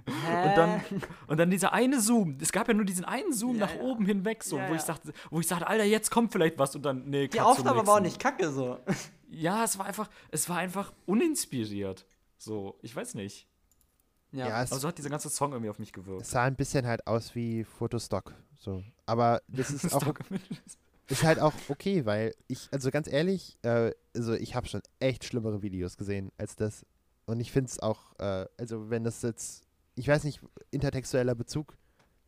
Und dann, und dann dieser eine Zoom. Es gab ja nur diesen einen Zoom Ja, nach ja. oben hinweg, so, Ja, wo ich ja. sagte, wo ich sagte, Alter, jetzt kommt vielleicht was und dann, nee, Die Aufnahme war auch nicht kacke so. Ja, es war einfach, es war einfach uninspiriert. So, ich weiß nicht. Ja. Ja, es, Also hat dieser ganze Song irgendwie auf mich gewirkt. es sah ein bisschen halt aus wie Fotostock. So. Aber das ist auch ist halt auch okay, weil ich, also ganz ehrlich, äh, also ich habe schon echt schlimmere Videos gesehen als das. Und ich finde es auch, äh, also wenn das jetzt, ich weiß nicht, intertextueller Bezug,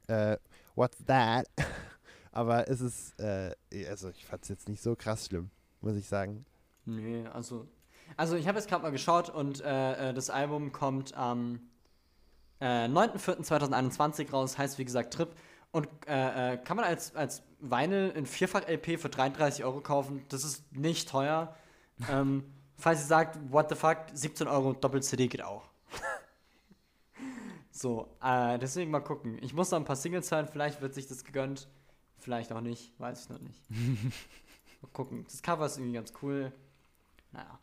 äh, what's that? Aber es ist, äh, also ich fand es jetzt nicht so krass schlimm, muss ich sagen. Nee, also. Also ich habe jetzt gerade mal geschaut und äh, äh, das Album kommt am äh, 9.4.2021 raus, heißt wie gesagt Trip. Und äh, äh, kann man als, als Vinyl in Vierfach-LP für 33 Euro kaufen. Das ist nicht teuer. ähm, falls ihr sagt, what the fuck, 17 Euro Doppel-CD geht auch. so, äh, deswegen mal gucken. Ich muss noch ein paar Singles hören, vielleicht wird sich das gegönnt. Vielleicht auch nicht, weiß ich noch nicht. mal gucken. Das Cover ist irgendwie ganz cool. Naja.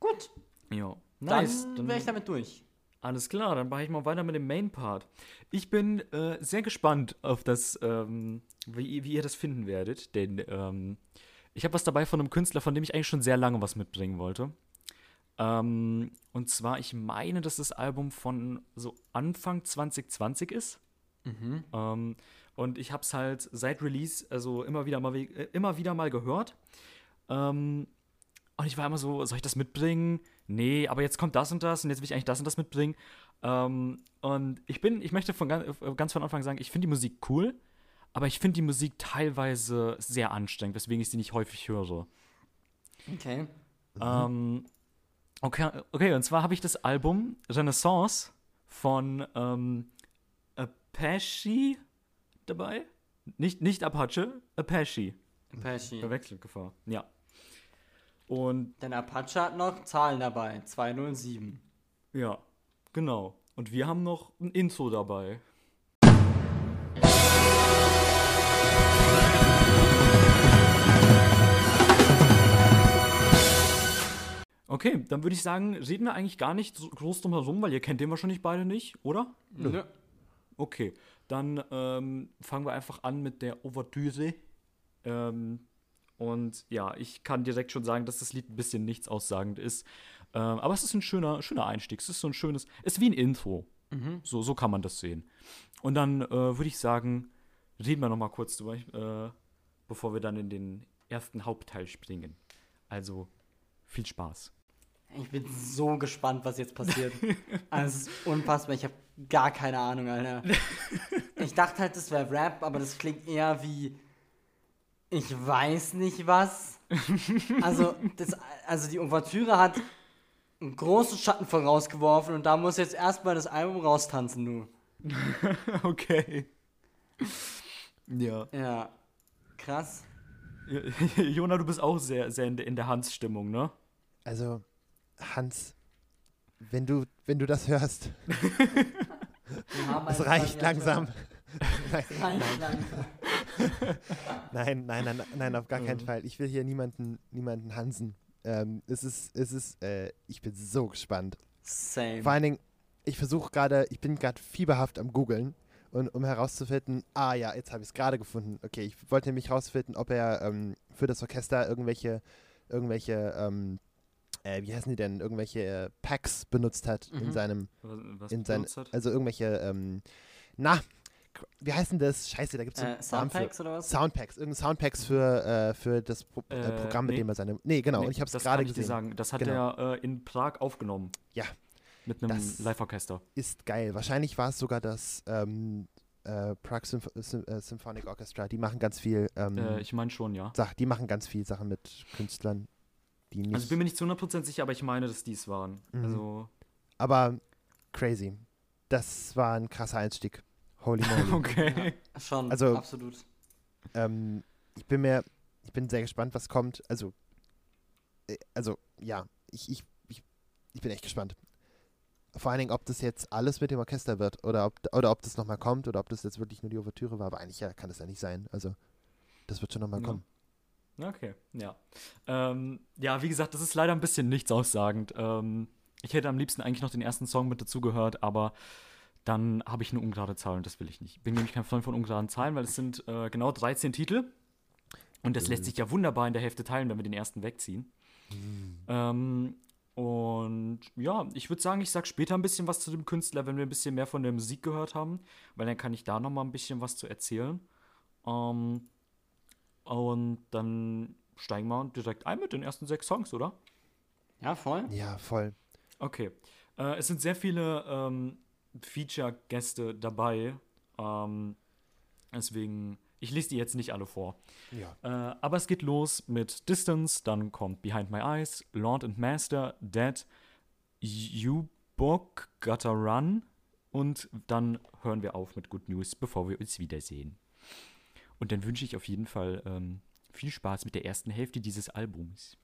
Gut, Ja. dann Nice. wäre ich damit durch. Alles klar, dann mache ich mal weiter mit dem Main-Part. Ich bin äh, sehr gespannt auf das, ähm, wie, wie ihr das finden werdet, denn ähm, ich habe was dabei von einem Künstler, von dem ich eigentlich schon sehr lange was mitbringen wollte. Ähm, und zwar, ich meine, dass das Album von so Anfang 2020 ist. Ähm, und ich habe es halt seit Release, also immer wieder mal, äh, immer wieder mal gehört. Ähm, und ich war immer so, soll ich das mitbringen? Nee, aber jetzt kommt das und das und jetzt will ich eigentlich das und das mitbringen. Ähm, und ich bin, ich möchte von ganz, äh, ganz von Anfang sagen, ich finde die Musik cool, aber ich finde die Musik teilweise sehr anstrengend, weswegen ich sie nicht häufig höre. Okay. Ähm, okay, okay, und zwar habe ich das Album Renaissance von ähm, Apache dabei. Nicht, nicht Apache, Apache. Apache. Verwechselgefahr. Ja. Und Denn Apache hat noch Zahlen dabei. 207. ja, genau. Und wir haben noch ein Intro dabei. Okay, dann würde ich sagen, reden wir eigentlich gar nicht so groß drum herum, weil ihr kennt den wahrscheinlich beide nicht, oder? Nö. Okay, dann ähm, fangen wir einfach an mit der Ouvertüre. Ähm, und ja, ich kann direkt schon sagen, dass das Lied ein bisschen nichts aussagend ist. Ähm, aber es ist ein schöner, schöner Einstieg. Es ist so ein schönes, es ist wie ein Intro. So, so kann man das sehen. Und dann äh, würde ich sagen, reden wir noch mal kurz drüber, äh, bevor wir dann in den ersten Hauptteil springen. Also, viel Spaß. Ich bin so gespannt, was jetzt passiert. also, es ist unfassbar. Ich habe gar keine Ahnung, Alter. Ich dachte halt, das wäre Rap, aber das klingt eher wie. Ich weiß nicht was. Also, das, also die Ouvertüre hat einen großen Schatten vorausgeworfen und da muss jetzt erstmal das Album raustanzen, du. okay. Ja. Ja. Krass. Jona, du bist auch sehr, sehr in der, Hans-Stimmung, ne? Also, Hans, wenn du, wenn du das hörst, es einen reicht langsam. nein, Reicht langsam. nein, nein, nein, nein, auf gar keinen Fall. Ich will hier niemanden, niemanden Hansen. Ähm, es ist, es ist, äh, ich bin so gespannt. Same. Vor allen Dingen, ich versuche gerade, ich bin gerade fieberhaft am googeln und um herauszufinden, ah ja, jetzt habe ich es gerade gefunden. Okay, ich wollte nämlich herausfinden, ob er ähm, für das Orchester irgendwelche, irgendwelche, ähm, äh, wie heißen die denn, irgendwelche äh, Packs benutzt hat in Mhm. seinem, Was, was in sein, also irgendwelche, ähm, na, wie heißen das? Scheiße, da gibt es Äh, Soundpacks oder was? Soundpacks, irgendein Soundpacks für, äh, für das Pro äh, Äh, Programm, mit nee. dem er seine, nee, genau, Nee, und ich habe es das gerade gesehen. sagen. Das hat Genau. er äh, in Prag aufgenommen. Ja. Mit einem Das- Live-Orchester. ist geil. Wahrscheinlich war es sogar das ähm, äh, Prague Symph Sym äh, Symphonic Orchestra. Die machen ganz viel, ähm, Äh, ich meine schon, ja. Sach die machen ganz viel Sachen mit Künstlern, die nicht. Also ich bin mir nicht zu 100% sicher, aber ich meine, dass dies waren. Mhm. Also, aber crazy. Das war ein krasser Einstieg. Holy moly. okay. Schon, Also- absolut. ähm, ich bin mir, ich bin sehr gespannt, was kommt. Also, äh, also ja, ich, ich, ich, ich bin echt gespannt. Vor allen Dingen, ob das jetzt alles mit dem Orchester wird oder ob, oder ob das nochmal kommt oder ob das jetzt wirklich nur die Ouvertüre war. Aber eigentlich ja, kann das ja nicht sein. Also, das wird schon nochmal Ja. kommen. Okay, ja. Ähm, ja, wie gesagt, das ist leider ein bisschen nichts aussagend. Ähm, ich hätte am liebsten eigentlich noch den ersten Song mit dazugehört, aber dann habe ich eine ungerade Zahl und das will ich nicht. Ich bin nämlich kein Freund von ungeraden Zahlen, weil es sind äh, genau 13 Titel. Und das lässt sich ja wunderbar in der Hälfte teilen, wenn wir den ersten wegziehen. Ähm, Und ja, ich würde sagen, ich sag später ein bisschen was zu dem Künstler, wenn wir ein bisschen mehr von der Musik gehört haben, weil dann kann ich da noch mal ein bisschen was zu erzählen. Ähm, und dann steigen wir direkt ein mit den ersten sechs Songs, oder? Ja, voll. Ja, voll. Okay. Äh, es sind sehr viele ähm, Feature-Gäste dabei. Ähm, deswegen, ich lese die jetzt nicht alle vor. Ja. Äh, aber es geht los mit Distance, dann kommt Behind My Eyes, Lord and Master, Dead, You Book, Gotta Run und dann hören wir auf mit Good News, bevor wir uns wiedersehen. Und dann wünsche ich auf jeden Fall ähm, viel Spaß mit der ersten Hälfte dieses Albums.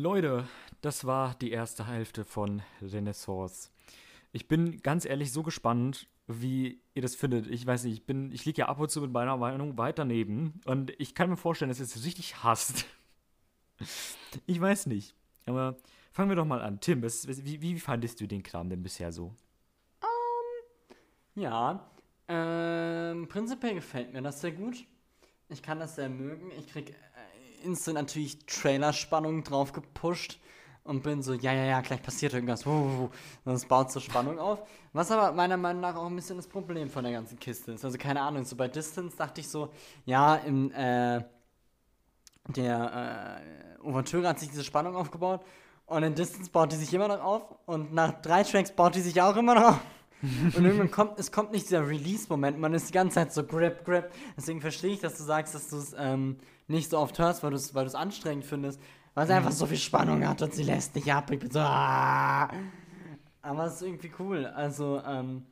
Leute, das war die erste Hälfte von Renaissance. Ich bin ganz ehrlich so gespannt, wie ihr das findet. Ich weiß nicht, ich bin, ich liege ja ab und zu mit meiner Meinung weit daneben und ich kann mir vorstellen, dass ihr es richtig hasst. Ich weiß nicht. Aber fangen wir doch mal an. Tim, was, wie, wie fandest du den Kram denn bisher so? Ja, ähm, prinzipiell gefällt mir das sehr gut. Ich kann das sehr mögen. Ich krieg äh, instant natürlich Trailer-Spannung drauf gepusht und bin so, ja, ja, ja, gleich passiert irgendwas. Und es baut so Spannung auf. Was aber meiner Meinung nach auch ein bisschen das Problem von der ganzen Kiste ist. Also keine Ahnung, so bei Distance dachte ich so, ja, im, äh, der äh, Ouvertüre hat sich diese Spannung aufgebaut und in Distance baut die sich immer noch auf und nach drei Tracks baut die sich auch immer noch auf. Und irgendwann kommt, es kommt nicht dieser Release-Moment, man ist die ganze Zeit so grip, grip. Deswegen verstehe ich, dass du sagst, dass du es ähm, nicht so oft hörst, weil du es weil du's anstrengend findest, weil es einfach so viel Spannung hat und sie lässt nicht ab. Ich bin so, ah. Aber es ist irgendwie cool. Also, ähm,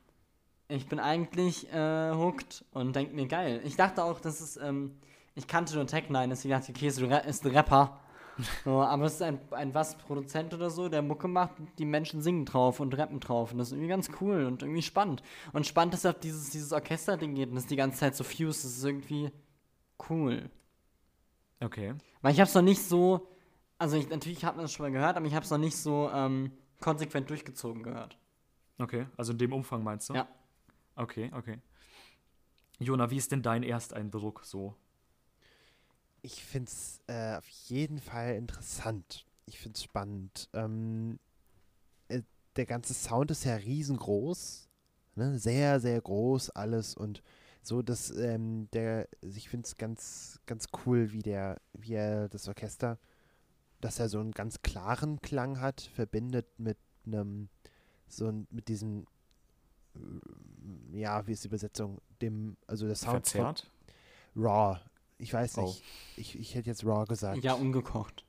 ich bin eigentlich äh, hooked und denke mir, geil. Ich dachte auch, dass es, ähm, ich kannte nur Tech9, deswegen dachte ich, okay, ist ein Rapper. So, aber es ist ein, ein was Produzent oder so, der Mucke macht, die Menschen singen drauf und rappen drauf. Und das ist irgendwie ganz cool und irgendwie spannend. Und spannend, dass er auf dieses, dieses Orchester-Ding geht und das die ganze Zeit so fused. Das ist irgendwie cool. Okay. Weil ich hab's noch nicht so, also ich, natürlich hat man das schon mal gehört, aber ich hab's noch nicht so ähm, konsequent durchgezogen gehört. Okay, also in dem Umfang meinst du? Ja. Okay, okay. Jona, wie ist denn dein Ersteindruck so? Ich finde es äh, auf jeden Fall interessant. Ich finde es spannend. Ähm, äh, der ganze Sound ist ja riesengroß. Ne? Sehr, sehr groß alles und so, dass ähm, der, ich finde es ganz, ganz cool, wie der, wie er das Orchester, dass er so einen ganz klaren Klang hat, verbindet mit einem, so ein, mit diesem, äh, ja, wie ist die Übersetzung, dem, also der Sound Verzerrt? Raw. Ich weiß Oh. nicht. Ich, ich hätte jetzt Raw gesagt. Ja, ungekocht.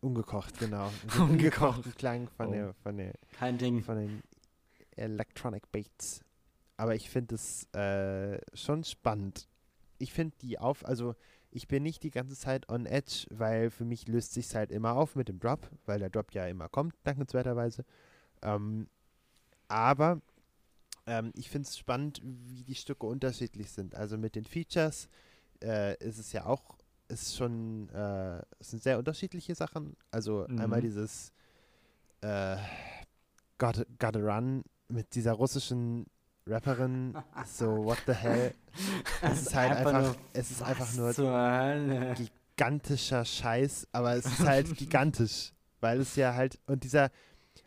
Ungekocht, genau. Ungekocht. Ungekochten Klang von, Oh. der, von, der, Kein Ding. von den Electronic Beats. Aber ich finde es äh, schon spannend. Ich finde die auf, also ich bin nicht die ganze Zeit on edge, weil für mich löst sich halt immer auf mit dem Drop, weil der Drop ja immer kommt, dankenswerterweise. Ähm, aber ähm, ich finde es spannend, wie die Stücke unterschiedlich sind. Also mit den Features äh, ist es ja auch, ist schon, äh, es sind sehr unterschiedliche Sachen. Also einmal Mhm. dieses äh, Gotta, Gotta Run mit dieser russischen Rapperin, so what the hell. Es ist halt einfach, nur- es ist einfach nur gigantischer Scheiß, aber es ist halt gigantisch, weil es ja halt und dieser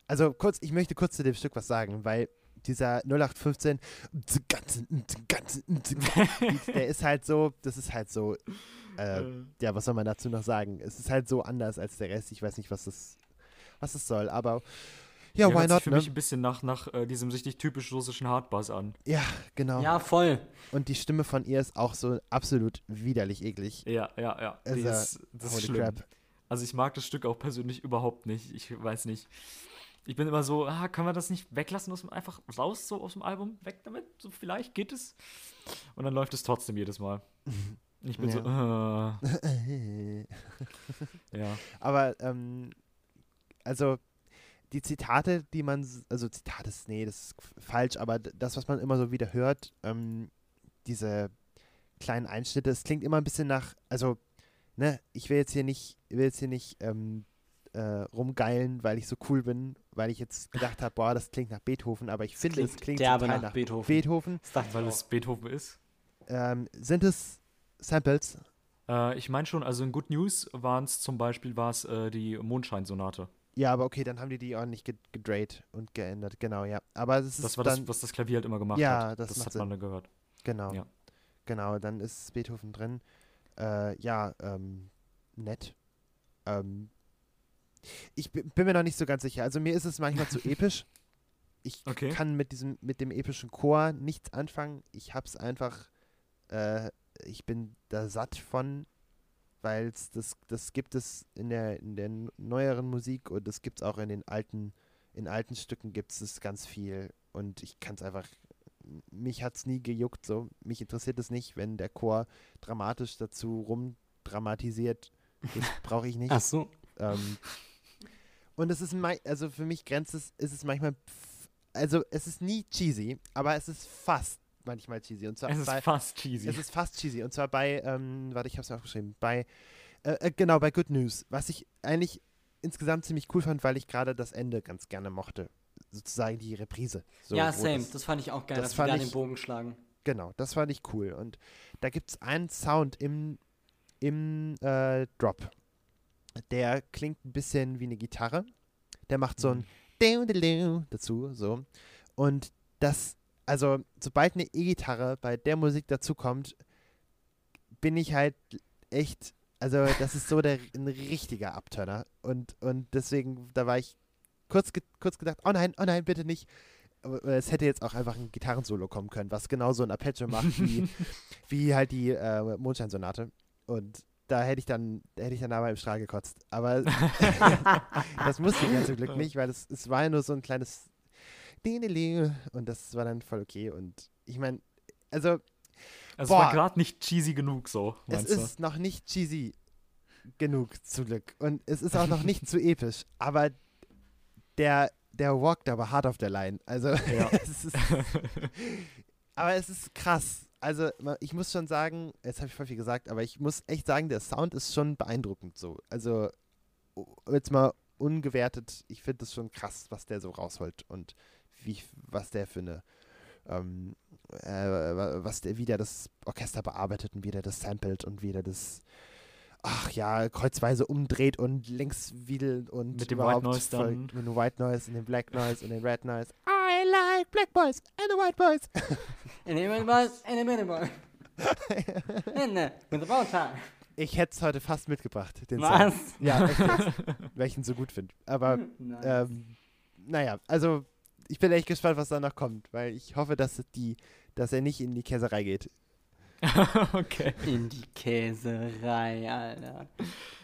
also kurz, ich möchte kurz zu dem Stück was sagen, weil dieser 0815 der ist halt so, das ist halt so äh, ja, was soll man dazu noch sagen? Es ist halt so anders als der Rest. Ich weiß nicht, was das was es soll, aber ja, why not, für ne? mich ein bisschen nach, nach äh, diesem richtig typisch russischen Hardbass an. Ja, genau. Ja, voll. Und die Stimme von ihr ist auch so absolut widerlich eklig. Ja, ja, ja. Die Also, ist, das ist Holy schlimm. crap. Also ich mag das Stück auch persönlich überhaupt nicht. Ich weiß nicht. Ich bin immer so, ah, kann man das nicht weglassen, aus dem, einfach raus so aus dem Album, weg damit, so vielleicht geht es. Und dann läuft es trotzdem jedes Mal. Ich bin so, äh, ja. Aber, ähm, also, die Zitate, die man, also Zitate, ist- nee, das ist falsch, aber das, was man immer so wieder hört, ähm, diese kleinen Einschnitte, es klingt immer ein bisschen nach, also, ne, ich will jetzt hier nicht, will jetzt hier nicht, ähm, äh, rumgeilen, weil ich so cool bin, weil ich jetzt gedacht habe, boah, das klingt nach Beethoven, aber ich finde, es klingt derbe total nach nach Beethoven. Beethoven. Das dachte Weil es. Beethoven ist. Ähm, sind es Samples? Äh, ich meine schon, also in Good News waren es zum Beispiel war's, äh, die Mondscheinsonate. Ja, aber okay, dann haben die die ordentlich ged- gedreht und geändert. Genau, ja. Aber es ist Das war dann, das, was das Klavier halt immer gemacht Ja, hat. das das macht hat Sinn. man dann gehört. genau, ja. genau, dann ist Beethoven drin. Äh, ja, ähm, nett. Ähm, ich bi- bin mir noch nicht so ganz sicher. Also mir ist es manchmal zu episch. Ich Okay. kann mit diesem, mit dem epischen Chor nichts anfangen. Ich hab's einfach, äh, ich bin da satt von, weil das, das gibt es in der, in der neueren Musik und das gibt es auch in den alten, in alten Stücken gibt es das ganz viel und ich kann es einfach, mich hat es nie gejuckt so, mich interessiert es nicht, wenn der Chor dramatisch dazu rumdramatisiert, das brauche ich nicht. Ach so. Ähm, und es ist, also für mich grenzt es, ist es manchmal, also es ist nie cheesy, aber es ist fast manchmal cheesy. Und zwar Es ist bei, fast cheesy. es ist fast cheesy. Und zwar bei, ähm, warte, ich habe es aufgeschrieben, bei, äh, äh, genau, bei Good News, was ich eigentlich insgesamt ziemlich cool fand, weil ich gerade das Ende ganz gerne mochte. Sozusagen die Reprise. So, ja, same. das- Das, fand ich auch geil, das dass wir da den Bogen schlagen. Genau, das fand ich cool. Und da gibt es einen Sound im, im äh, Drop. Der klingt ein bisschen wie eine Gitarre. Der macht so ein diu dazu, so. Und das, also, sobald eine E-Gitarre bei der Musik dazu kommt, bin ich halt echt, also, das ist so der, ein richtiger Abturner. Und, und deswegen, da war ich kurz, ge kurz gedacht, oh nein, oh nein, bitte nicht. Es hätte jetzt auch einfach ein Gitarrensolo kommen können, was genauso ein Arpeggio macht wie, wie halt die äh, Mondscheinsonate. Und da hätte ich dann, da hätte ich dann aber im Strahl gekotzt. Aber das musste ich ja zum Glück nicht, weil es, es war ja nur so ein kleines und das war dann voll okay. Und ich meine, also es boah. war gerade nicht cheesy genug so, es du? ist noch nicht cheesy genug zum Glück. Und es ist auch noch nicht zu episch. Aber der, der walkt aber hart auf der Line. Also Ja. es ist, aber es ist krass. Also ich muss schon sagen, jetzt habe ich voll viel gesagt, aber ich muss echt sagen, der Sound ist schon beeindruckend so. Also jetzt mal ungewertet, ich finde es schon krass, was der so rausholt und wie, was der für eine, ähm, äh, wa- was der, wie der das Orchester bearbeitet und wie der das samplet und wie der das, ach ja, kreuzweise umdreht und links wiedelt und Mit dem überhaupt White Noise voll- dann. Mit dem White Noise und dem Black Noise und dem Red Noise. Like Black Boys and the White Boys. In a minute, boys, in a minute, boy. In a, with the bow tie. Ich hätte es heute fast mitgebracht, den Was? Song. Ja, weil ich ihn so gut finde. Aber Nein. ähm, naja, also ich bin echt gespannt, was da noch kommt, weil ich hoffe, dass die, dass er nicht in die Käserei geht. okay. In die Käserei, Alter.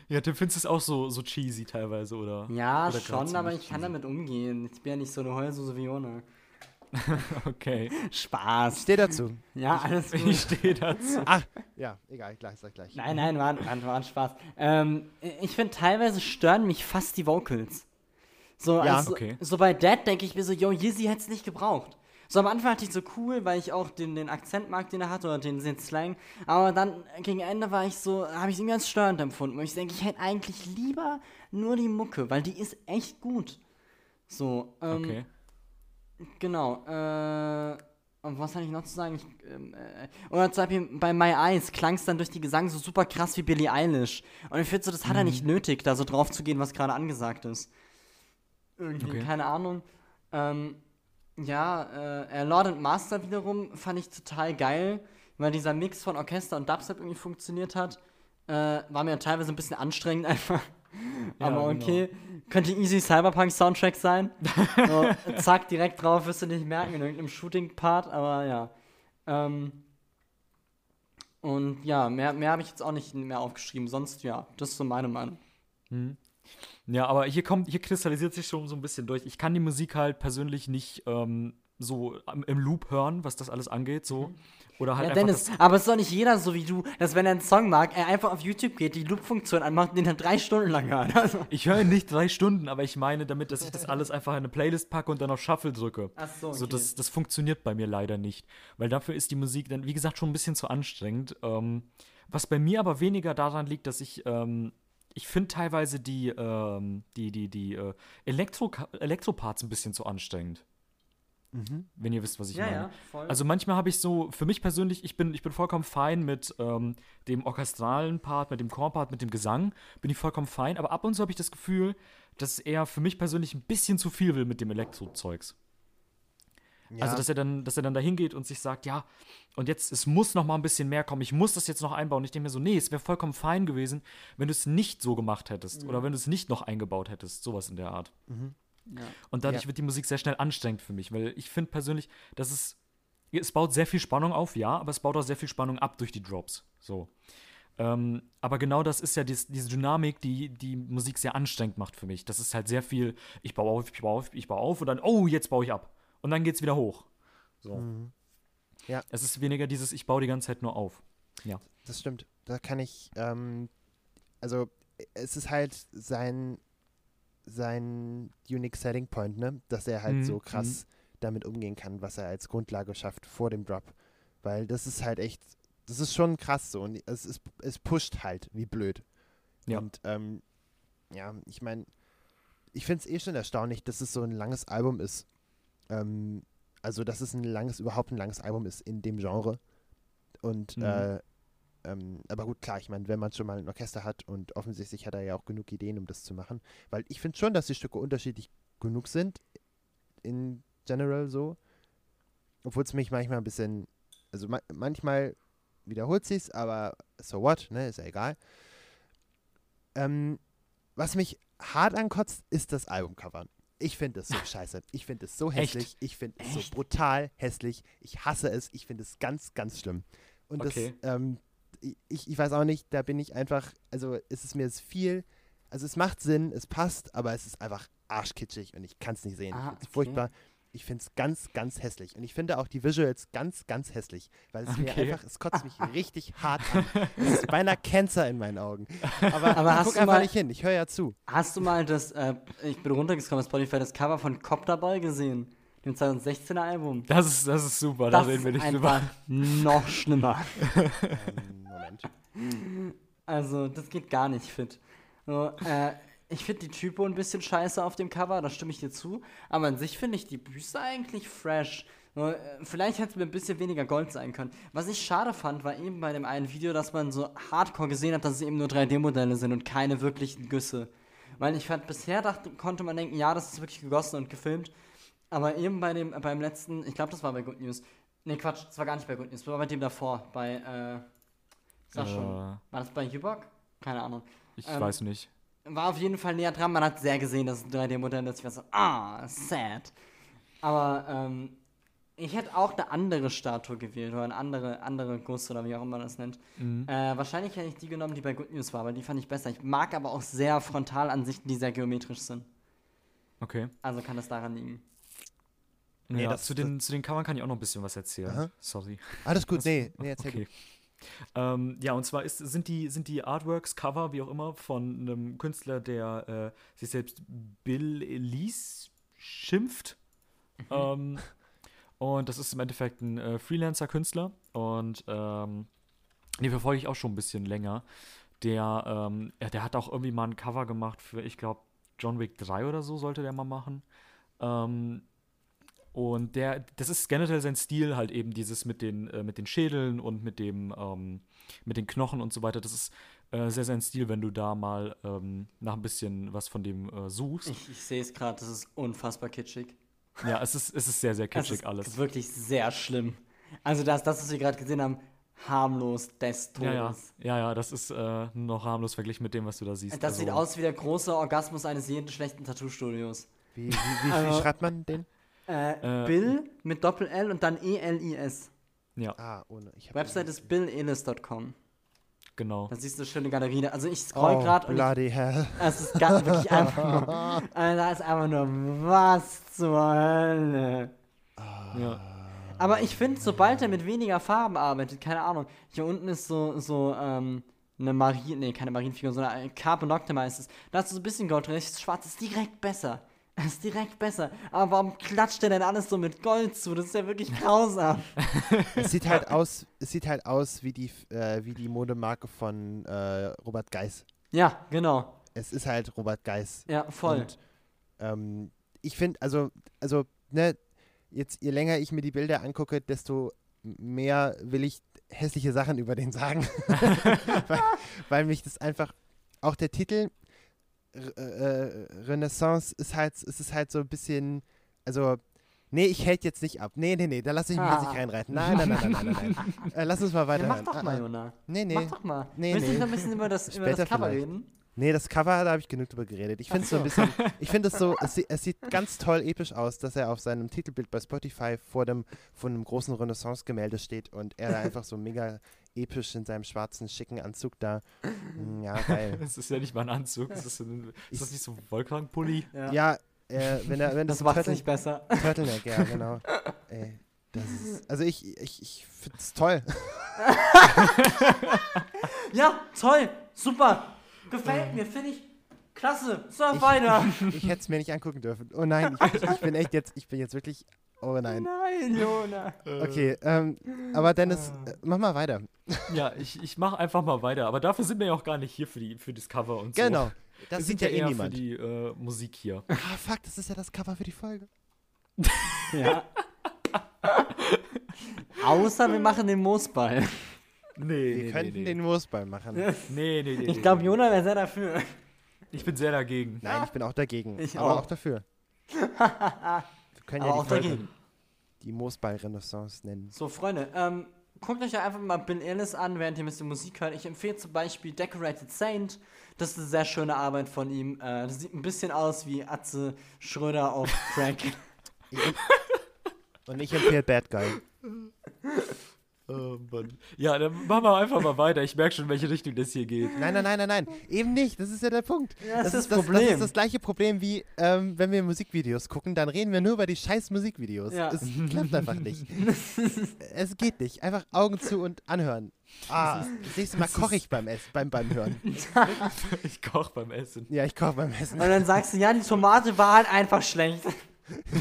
Ja, du findest es auch so, so cheesy teilweise, oder? Ja, Oder schon, aber ich kann damit umgehen. Ich bin ja nicht so eine Heulsuse wie Jona. Okay. Spaß. Steh dazu. Ja, alles gut. Ich stehe dazu. Ach, ja, egal, gleich, sag gleich. Nein, nein, war, war, war ein Spaß. Ähm, ich finde, teilweise stören mich fast die Vocals. So, Ja. also, Okay. so bei Dead denke ich mir so, yo, Yeezy hätte es nicht gebraucht. So am Anfang hatte ich so cool, weil ich auch den, den Akzent mag, den er hat, oder den, den Slang. Aber dann gegen Ende war ich so, habe ich es irgendwie ganz störend empfunden. Und ich denke, ich hätte eigentlich lieber nur die Mucke, weil die ist echt gut. So, ähm, Okay. Genau. Äh, und was hatte ich noch zu sagen? Ich, ähm, äh, oder zum Beispiel bei My Eyes klang es dann durch die Gesang so super krass wie Billie Eilish. Und ich finde so, das hat er nicht nötig, da so drauf zu gehen, was gerade angesagt ist. Irgendwie, Okay. keine Ahnung. Ähm, ja, äh, Lord and Master wiederum fand ich total geil, weil dieser Mix von Orchester und Dubstep irgendwie funktioniert hat. Äh, war mir teilweise ein bisschen anstrengend einfach. Aber genau. okay. Könnte easy Cyberpunk-Soundtrack sein. So, zack, direkt drauf, wirst du nicht merken in irgendeinem Shooting-Part, aber ja. Ähm, und ja, mehr, mehr habe ich jetzt auch nicht mehr aufgeschrieben. Sonst, ja, das ist so meine Meinung. Ja, aber hier kommt, hier kristallisiert sich schon so ein bisschen durch. Ich kann die Musik halt persönlich nicht ähm, so im Loop hören, was das alles angeht, so. Oder halt Ja, einfach Dennis, aber es ist doch nicht jeder so wie du, dass wenn er einen Song mag, er einfach auf YouTube geht, die Loop-Funktion anmacht und den dann drei Stunden lang hört. Also, Ich höre nicht drei Stunden, aber ich meine damit, dass ich das alles einfach in eine Playlist packe und dann auf Shuffle drücke. Ach so, So, okay. das, das funktioniert bei mir leider nicht. Weil dafür ist die Musik dann, wie gesagt, schon ein bisschen zu anstrengend. Ähm, was bei mir aber weniger daran liegt, dass ich ähm, ich finde teilweise die, ähm, die, die, die äh, Elektro Elektroparts ein bisschen zu anstrengend. Wenn ihr wisst, was ich Ja, meine. ja, voll. Also manchmal habe ich so, für mich persönlich, ich bin, ich bin vollkommen fein mit ähm, dem orchestralen Part, mit dem Chorpart, mit dem Gesang, bin ich vollkommen fein, aber ab und zu habe ich das Gefühl, dass er für mich persönlich ein bisschen zu viel will mit dem Elektro-Zeugs. Ja, Also, dass er dann, dass er dann da hingeht und sich sagt, ja, und jetzt, es muss noch mal ein bisschen mehr kommen, ich muss das jetzt noch einbauen. Ich denke mir so, nee, es wäre vollkommen fein gewesen, wenn du es nicht so gemacht hättest oder wenn du es nicht noch eingebaut hättest, sowas in der Art. Ja. Und dadurch Ja. wird die Musik sehr schnell anstrengend für mich, weil ich finde persönlich, dass es, es baut sehr viel Spannung auf, ja, aber es baut auch sehr viel Spannung ab durch die Drops. So. Ähm, aber genau das ist ja dies, diese Dynamik, die die Musik sehr anstrengend macht für mich. Das ist halt sehr viel, ich baue auf, ich baue auf, ich baue auf und dann, oh, jetzt baue ich ab. Und dann geht's wieder hoch. So. Ja. Es ist weniger dieses, ich baue die ganze Zeit nur auf. Ja. das stimmt. Da kann ich, ähm, also es ist halt sein, sein Unique Selling Point, ne? Dass er halt Mhm, so krass damit umgehen kann, was er als Grundlage schafft vor dem Drop. Weil das ist halt echt, das ist schon krass so und es, ist, es pusht halt wie blöd. Ja. Und ähm, ja, ich meine, ich finde es eh schon erstaunlich, dass es so ein langes Album ist. Ähm, also, dass es ein langes, überhaupt ein langes Album ist in dem Genre. Und, Mhm. äh, ähm, aber gut, klar, ich meine, wenn man schon mal ein Orchester hat und offensichtlich hat er ja auch genug Ideen, um das zu machen. Weil ich finde schon, dass die Stücke unterschiedlich genug sind, in general so. Obwohl es mich manchmal ein bisschen, also ma manchmal wiederholt sich's, aber so what, ne, ist ja egal. Ähm, was mich hart ankotzt, ist das Albumcover. Ich finde es so scheiße. Ich finde es so Echt? hässlich. Ich finde es so brutal hässlich. Ich hasse es. Ich finde es ganz, ganz schlimm. Und Okay. das, ähm, ich, ich weiß auch nicht, da bin ich einfach, also es ist mir jetzt viel, also es macht Sinn, es passt, aber es ist einfach arschkitschig und ich kann es nicht sehen. Ah, okay. furchtbar. Ich finde es ganz, ganz hässlich. Und ich finde auch die Visuals ganz, ganz hässlich. Weil es mir Okay. einfach, es kotzt mich richtig hart an. Es ist beinahe Cancer in meinen Augen. Aber, Aber hast guck du einfach mal- nicht hin. Ich höre ja zu. Hast du mal das, äh, ich bin runtergescrollt auf Spotify, das Cover von Copterball gesehen? Dem 2016er Album. Das ist, das ist super, da Das reden wir ist nicht drüber. einfach noch schlimmer. Ähm, Moment. Also, das geht gar nicht fit. So, äh, ich finde die Typo ein bisschen scheiße auf dem Cover, da stimme ich dir zu. Aber an sich finde ich die Büste eigentlich fresh. So, äh, vielleicht hätte es mir ein bisschen weniger Gold sein können. Was ich schade fand, war eben bei dem einen Video, dass man so hardcore gesehen hat, dass es eben nur 3D-Modelle sind und keine wirklichen Güsse. Weil ich fand, bisher dachte, konnte man denken, ja, das ist wirklich gegossen und gefilmt. Aber eben bei dem, beim letzten, ich glaube, das war bei Good News. Nee, Quatsch, das war gar nicht bei Good News, das war bei dem davor, bei, äh, sag schon. Äh, War das bei Ubok? Keine Ahnung. ich Ähm, weiß nicht. War auf jeden Fall näher dran. Man hat sehr gesehen, dass es ein 3D-Modell ist. Ich war so, ah, sad. Aber ähm, ich hätte auch eine andere Statue gewählt oder eine andere, andere Guss oder wie auch immer man das nennt. Mhm. Äh, wahrscheinlich hätte ich die genommen, die bei Good News war, weil die fand ich besser. Ich mag aber auch sehr Frontalansichten, die sehr geometrisch sind. Okay. Also kann das daran liegen. Nee, ja, das- zu, den, zu den Covern kann ich auch noch ein bisschen was erzählen. Aha. Sorry. Alles gut. Nee, nee, erzähl Okay. Ähm, ja, und zwar ist, sind, die, sind die Artworks, Cover, wie auch immer, von einem Künstler, der äh, sich selbst Bill Elise schimpft. Ähm, und das ist im Endeffekt ein äh, Freelancer-Künstler. Und ähm, den verfolge ich auch schon ein bisschen länger. Der, ähm, ja, der hat auch irgendwie mal ein Cover gemacht für, ich glaube, John Wick 3 oder so sollte der mal machen. Ähm, und der, das ist generell sein Stil, halt eben dieses mit den, äh, mit den Schädeln und mit dem, ähm, mit den Knochen und so weiter. Das ist äh, sehr sein Stil, wenn du da mal ähm, nach ein bisschen was von dem äh, suchst. Ich, ich sehe es gerade, das ist unfassbar kitschig. Ja, es ist, es ist sehr, sehr Das kitschig ist alles. wirklich sehr schlimm. Also das, das, was wir gerade gesehen haben, harmlos des Todes. Ja, ja, ja, ja, das ist äh, noch harmlos verglichen mit dem, was du da siehst. Das sieht Also, aus wie der große Orgasmus eines jeden schlechten Tattoo-Studios. Wie, wie, wie, wie Also- schreibt man den? Äh, Äh, Bill mit Doppel-L und dann E-L-I-S. Ja, Ah, ohne. Ich Website ist billelis.com. genau. Da siehst du eine schöne Galerie. Also ich scroll Oh, gerade und ich, bloody hell. es ist gar, wirklich einfach nur, äh, da ist einfach nur, was zur Hölle. Ja. Aber ich finde, sobald er mit weniger Farben arbeitet, keine Ahnung, hier unten ist so, so, ähm, eine Marien, nee, keine Marienfigur, sondern ein Carbon Octama ist es. Da hast du so ein bisschen Gold drin, schwarz, ist direkt besser. Das ist direkt besser. Aber warum klatscht er denn alles so mit Gold zu? Das ist ja wirklich grausam. Es sieht halt aus, es sieht halt aus wie die, äh, wie die Modemarke von äh, Robert Geis. Ja, genau. Es ist halt Robert Geis. Ja, voll. Und ähm, ich finde, also, also, ne, jetzt je länger ich mir die Bilder angucke, desto mehr will ich hässliche Sachen über den sagen. weil, weil mich das einfach, auch der Titel Renaissance ist halt, es ist halt so ein bisschen, also, nee, ich hält jetzt nicht ab. Nee, nee, nee, da lasse ich mich jetzt Ah. nicht reinreiten. Nein, nein, nein, nein, nein, nein. Äh, lass uns mal ja, weiterhören. mach doch Ah, mal, ah. Jona. Nee, nee. Mach doch mal. Nee, Willst nee. nicht noch ein bisschen über das, über das Cover vielleicht. reden? Nee, das Cover, da habe ich genug drüber geredet. Ich finde es so ein bisschen, ich finde es so, es, es sieht ganz toll episch aus, dass er auf seinem Titelbild bei Spotify vor dem, vor einem großen Renaissance-Gemälde steht und er da einfach so mega episch in seinem schwarzen, schicken Anzug da. Mm, Ja, geil. Das ist ja nicht mal ein Anzug. Das ist, ein, ist das nicht so ein Wollkragenpulli? Ja, äh, wenn er, wenn Das das, macht es Turtle, nicht besser. Turtleneck, ja, genau. Ey, das ist, also ich, ich, ich finde es toll. Ja, toll, super. Gefällt mir, finde ich klasse. So, weiter. Ich hätte es mir nicht angucken dürfen. Oh nein, ich, ich bin echt jetzt, ich bin jetzt wirklich, oh nein. Nein, Jona. Okay, ähm, aber Dennis, äh, mach mal weiter. Ja, ich, ich mache einfach mal weiter. Aber dafür sind wir ja auch gar nicht hier für, die, für das Cover und so. Genau. Das wir sieht sind ja eh niemand. für die äh, Musik hier. Ah, fuck, das ist ja das Cover für die Folge. Ja. Außer wir machen den Moosball. Nee, Wir könnten den Wurstball machen. Nee, nee, nee. Ich glaube, Jona wäre sehr dafür. Ich bin sehr dagegen. Nein, ich bin auch dagegen. Ich aber auch. auch dafür. Wir können ja Aber die auch Folge dagegen. die Moosball-Renaissance nennen. So, Freunde, ähm, guckt euch ja einfach mal Bill Ellis an, während ihr ein bisschen Musik hört. Ich empfehle zum Beispiel Decorated Saint. Das ist eine sehr schöne Arbeit von ihm. Äh, das sieht ein bisschen aus wie Atze Schröder auf Crack. Und ich empfehle Bad Guy. Oh Mann. Ja, dann machen wir einfach mal weiter. Ich merke schon, in welche Richtung das hier geht. Nein, nein, nein, nein, nein. Eben nicht. Das ist ja der Punkt. Ja, das ist das das, Problem. das ist das gleiche Problem wie, ähm, wenn wir Musikvideos gucken, dann reden wir nur über die scheiß Musikvideos. Ja. Es klappt einfach nicht. es geht nicht. Einfach Augen zu und anhören. Ah, das nächste Mal koche ich beim Essen, beim, beim Hören. Ich koche beim Essen. Ja, ich koche beim Essen. Und dann sagst du, ja, die Tomate war halt einfach schlecht.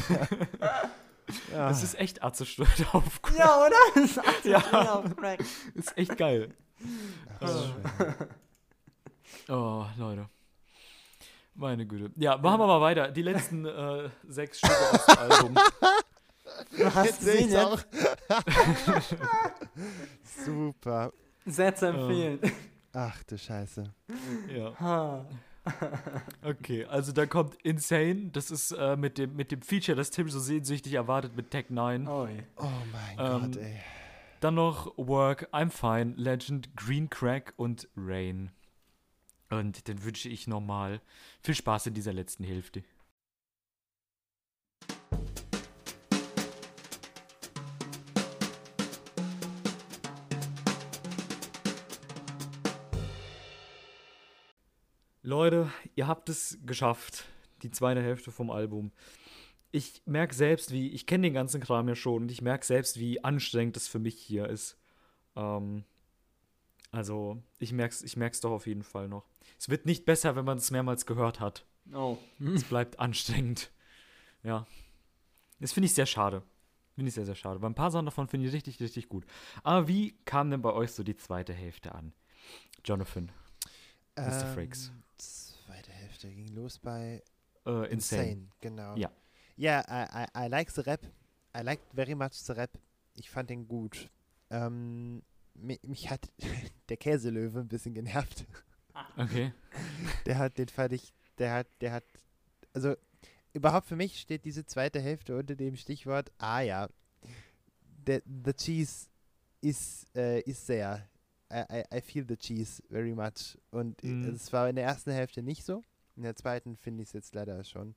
Ja. Das ist echt Atze Schröder auf Crack. ja, oder? Das ist Atze Ja. Auf Crack. Ist echt geil. Ach. Oh, Leute. Meine Güte. Ja, machen wir mal weiter. Die letzten äh, sechs Stücke aus dem Album. Du hast Jetzt sehe gesehen, jetzt auch. Super. sehr zu empfehlen. Ach du Scheiße. Ja. Ha. Okay, also da kommt Insane. Das ist äh, mit, dem, mit dem Feature, das Tim so sehnsüchtig erwartet mit Tech 9. Oi. Oh mein Ähm, Gott, ey. Dann noch Work, I'm Fine, Legend, Green Crack und Rain. Und dann wünsche ich nochmal viel Spaß in dieser letzten Hälfte. Leute, ihr habt es geschafft. Die zweite Hälfte vom Album. Ich merke selbst, wie, ich kenne den ganzen Kram ja schon und ich merke selbst, wie anstrengend es für mich hier ist. Ähm, also, ich merke es ich merk's doch auf jeden Fall noch. Es wird nicht besser, wenn man es mehrmals gehört hat. Oh. Es bleibt anstrengend. Ja. Das finde ich sehr schade. Finde ich sehr, sehr schade. Weil ein paar Sachen davon finde ich richtig, richtig gut. Aber wie kam denn bei euch so die zweite Hälfte an? Jonathan, Mr. Ähm, Zweite Hälfte ging los bei äh, Insane. Insane, genau. Ja. Ja, I, I, I like the rap. I like very much the rap. Ich fand den gut. Ähm, mi- mich hat der Käselöwe ein bisschen genervt. Okay. Der hat, den fand ich, der hat, der hat, also überhaupt für mich steht diese zweite Hälfte unter dem Stichwort, ah ja, the, the cheese is, äh, is there. I, I, I feel the cheese very much. Und Mhm. es war in der ersten Hälfte nicht so. In der zweiten finde ich es jetzt leider schon.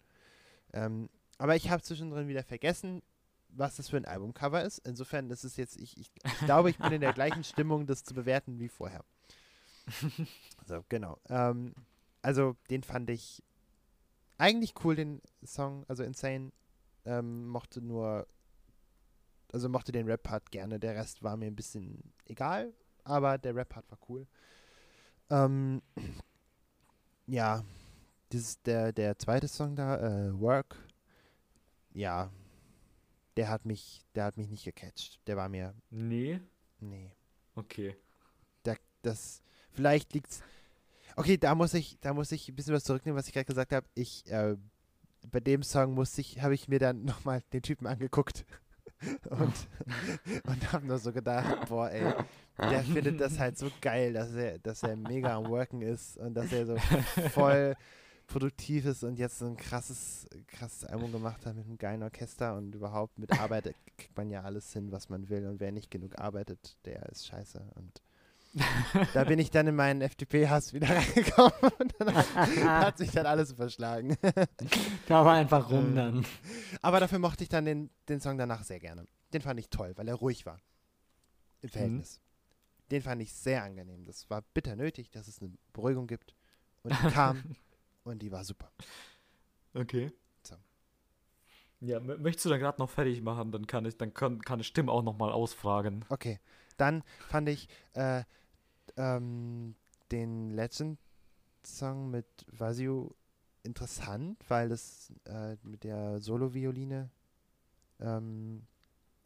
Ähm, aber ich habe zwischendrin wieder vergessen, was das für ein Albumcover ist. Insofern ist es jetzt, ich, ich, ich glaube, ich bin in der gleichen Stimmung, das zu bewerten wie vorher. So, genau. Ähm, also, den fand ich eigentlich cool, den Song, also Insane. Ähm, mochte nur, also mochte den Rap-Part gerne. Der Rest war mir ein bisschen egal, aber der Rap-Part war cool. Ähm, ja, dieses, der, der zweite Song da, äh, Work, ja, der hat mich, der hat mich nicht gecatcht. Der war mir, Nee. nee Okay. da, das, vielleicht liegt's, Okay, da muss ich, da muss ich ein bisschen was zurücknehmen, was ich gerade gesagt habe. Ich, äh, bei dem Song musste ich, habe ich mir dann nochmal den Typen angeguckt und, und habe nur so gedacht, boah, ey, der findet das halt so geil, dass er, dass er mega am Worken ist und dass er so voll produktiv ist und jetzt so ein krasses, krasses Album gemacht hat mit einem geilen Orchester und überhaupt mit Arbeit kriegt man ja alles hin, was man will und wer nicht genug arbeitet, der ist scheiße und da bin ich dann in meinen FDP-Hass wieder reingekommen und dann hat, sich dann alles überschlagen. Da war einfach Äh. rum dann. Aber dafür mochte ich dann den, den Song danach sehr gerne. Den fand ich toll, weil er ruhig war. Im Verhältnis. Den fand ich sehr angenehm. Das war bitter nötig, dass es eine Beruhigung gibt. Und die kam und die war super. Okay. So. Ja, mö- möchtest du dann gerade noch fertig machen, dann kann ich, dann kann, kann ich Tim auch noch mal ausfragen. Okay. Dann fand ich äh, ähm, den Legend-Song mit Vasio interessant, weil es äh, mit der Solo-Violine ähm,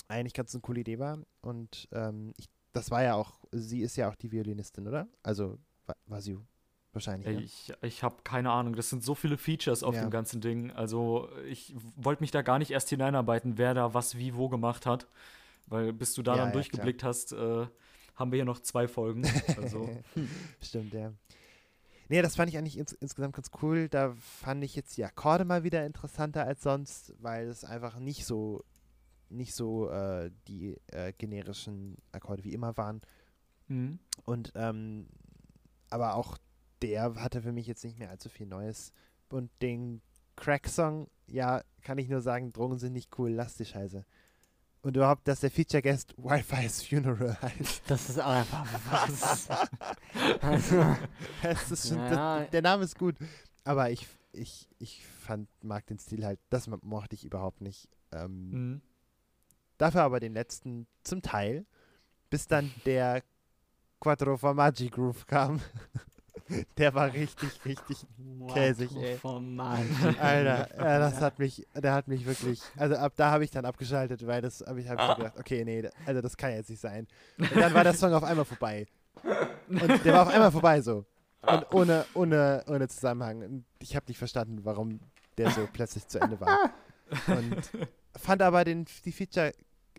eigentlich ganz eine coole Idee war. Und ähm, ich, das war ja auch, sie ist ja auch die Violinistin, oder? Also Va- Vasio wahrscheinlich. Ne? Ich, ich habe keine Ahnung, das sind so viele Features auf Ja. dem ganzen Ding. Also ich wollte mich da gar nicht erst hineinarbeiten, wer da was wie wo gemacht hat. Weil bis du da Ja, dann ja, durchgeblickt hast, äh, haben wir hier noch zwei Folgen. Also, Stimmt, ja. Nee, das fand ich eigentlich ins, insgesamt ganz cool. Da fand ich jetzt die Akkorde mal wieder interessanter als sonst, weil es einfach nicht so nicht so äh, die äh, generischen Akkorde wie immer waren. mhm. Und ähm, aber auch der hatte für mich jetzt nicht mehr allzu viel Neues. Und den Crack-Song, ja, kann ich nur sagen, Drogen sind nicht cool, lass die Scheiße. Und überhaupt, dass der Feature Guest Wi-Fi's Funeral heißt. Das ist auch einfach was. also, Das ist schon, Ja. das, der Name ist gut. Aber ich, ich, ich fand, mag den Stil halt, das mo- mochte ich überhaupt nicht. Ähm, Mhm. Dafür aber den letzten zum Teil, bis dann der Quattro Formaggi Groove kam. der war richtig, richtig Käsig, ey. Alter, ja, das hat mich, der hat mich wirklich, also ab da habe ich dann abgeschaltet, weil das habe ich, hab so gedacht, okay, nee, also das kann jetzt nicht sein. Und dann war der Song auf einmal vorbei. Und der war auf einmal vorbei so. Und ohne, ohne, ohne Zusammenhang. Und ich habe nicht verstanden, warum der so plötzlich zu Ende war. Und fand aber den, die Feature,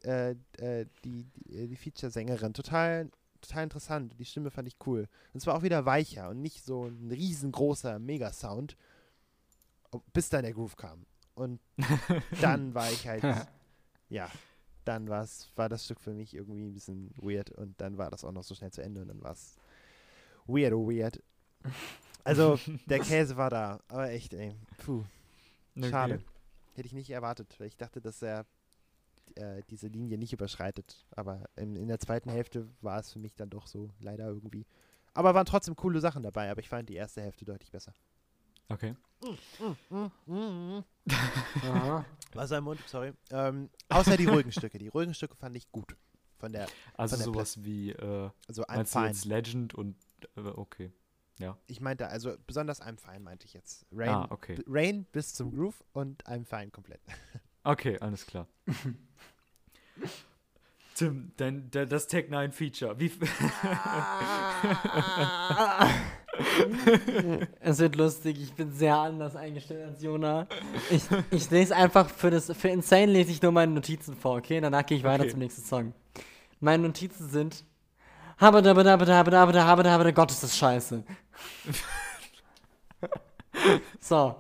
äh, äh, die, die, die Feature-Sängerin total, total interessant. Die Stimme fand ich cool. Und zwar auch wieder weicher und nicht so ein riesengroßer Mega-Sound. Bis dann der Groove kam. Und dann war ich halt, ja, dann war's, war das Stück für mich irgendwie ein bisschen weird und dann war das auch noch so schnell zu Ende und dann war es weird, oh weird. Also, der Käse war da, aber echt, ey, puh, Okay. schade. Hätte ich nicht erwartet, weil ich dachte, dass er äh, diese Linie nicht überschreitet. Aber in, in der zweiten Hälfte war es für mich dann doch so, leider irgendwie. Aber waren trotzdem coole Sachen dabei, aber ich fand die erste Hälfte deutlich besser. Okay. Wasser im Mund, sorry. Ähm, außer die ruhigen Stücke. Die ruhigen Stücke fand ich gut. Von der, Also Von der sowas wie, äh, also I'm meinst du fine. jetzt Legend und, äh, okay. Ich meinte, also besonders I'm fine meinte ich jetzt. Rain, Ah, okay. Rain bis zum Groove und I'm fine komplett. Okay, alles klar. Tim, dein, de, das Tech 9 Feature. Wie, Es wird lustig, ich bin sehr anders eingestellt als Jona. Ich, ich lese einfach für das für Insane lese ich nur meine Notizen vor, okay? Danach gehe ich weiter Okay. zum nächsten Song. Meine Notizen sind Habadabadabadabadabadabada, Gott ist das scheiße. so,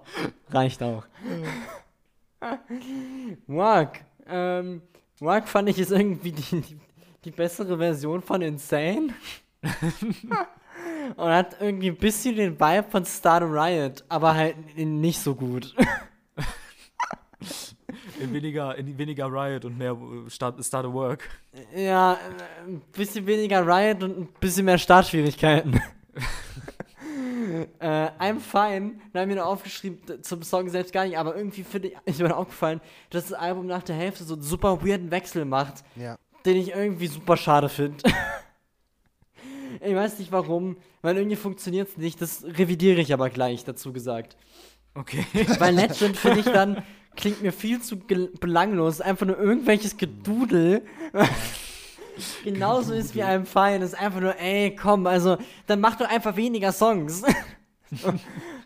reicht auch. Walk. Ähm, Walk fand ich ist irgendwie die, die, die bessere Version von Insane. Und hat irgendwie ein bisschen den Vibe von Start a Riot, aber halt nicht so gut. in, weniger, in weniger Riot und mehr äh, Start, Start a Work. ja, äh, ein bisschen weniger Riot und ein bisschen mehr Startschwierigkeiten. Äh, I'm fine, da haben wir noch aufgeschrieben, zum Song selbst gar nicht, aber irgendwie finde ich, ist mir aufgefallen, dass das Album nach der Hälfte so einen super weirden Wechsel macht, Ja. den ich irgendwie super schade finde. ich weiß nicht warum, weil irgendwie funktioniert es nicht, das revidiere ich aber gleich, dazu gesagt. Okay. Weil Legend finde ich dann, klingt mir viel zu belanglos, einfach nur irgendwelches Gedudel. genauso ist wie einem Feind. Das ist einfach nur, ey, komm, also, dann mach doch einfach weniger Songs. So,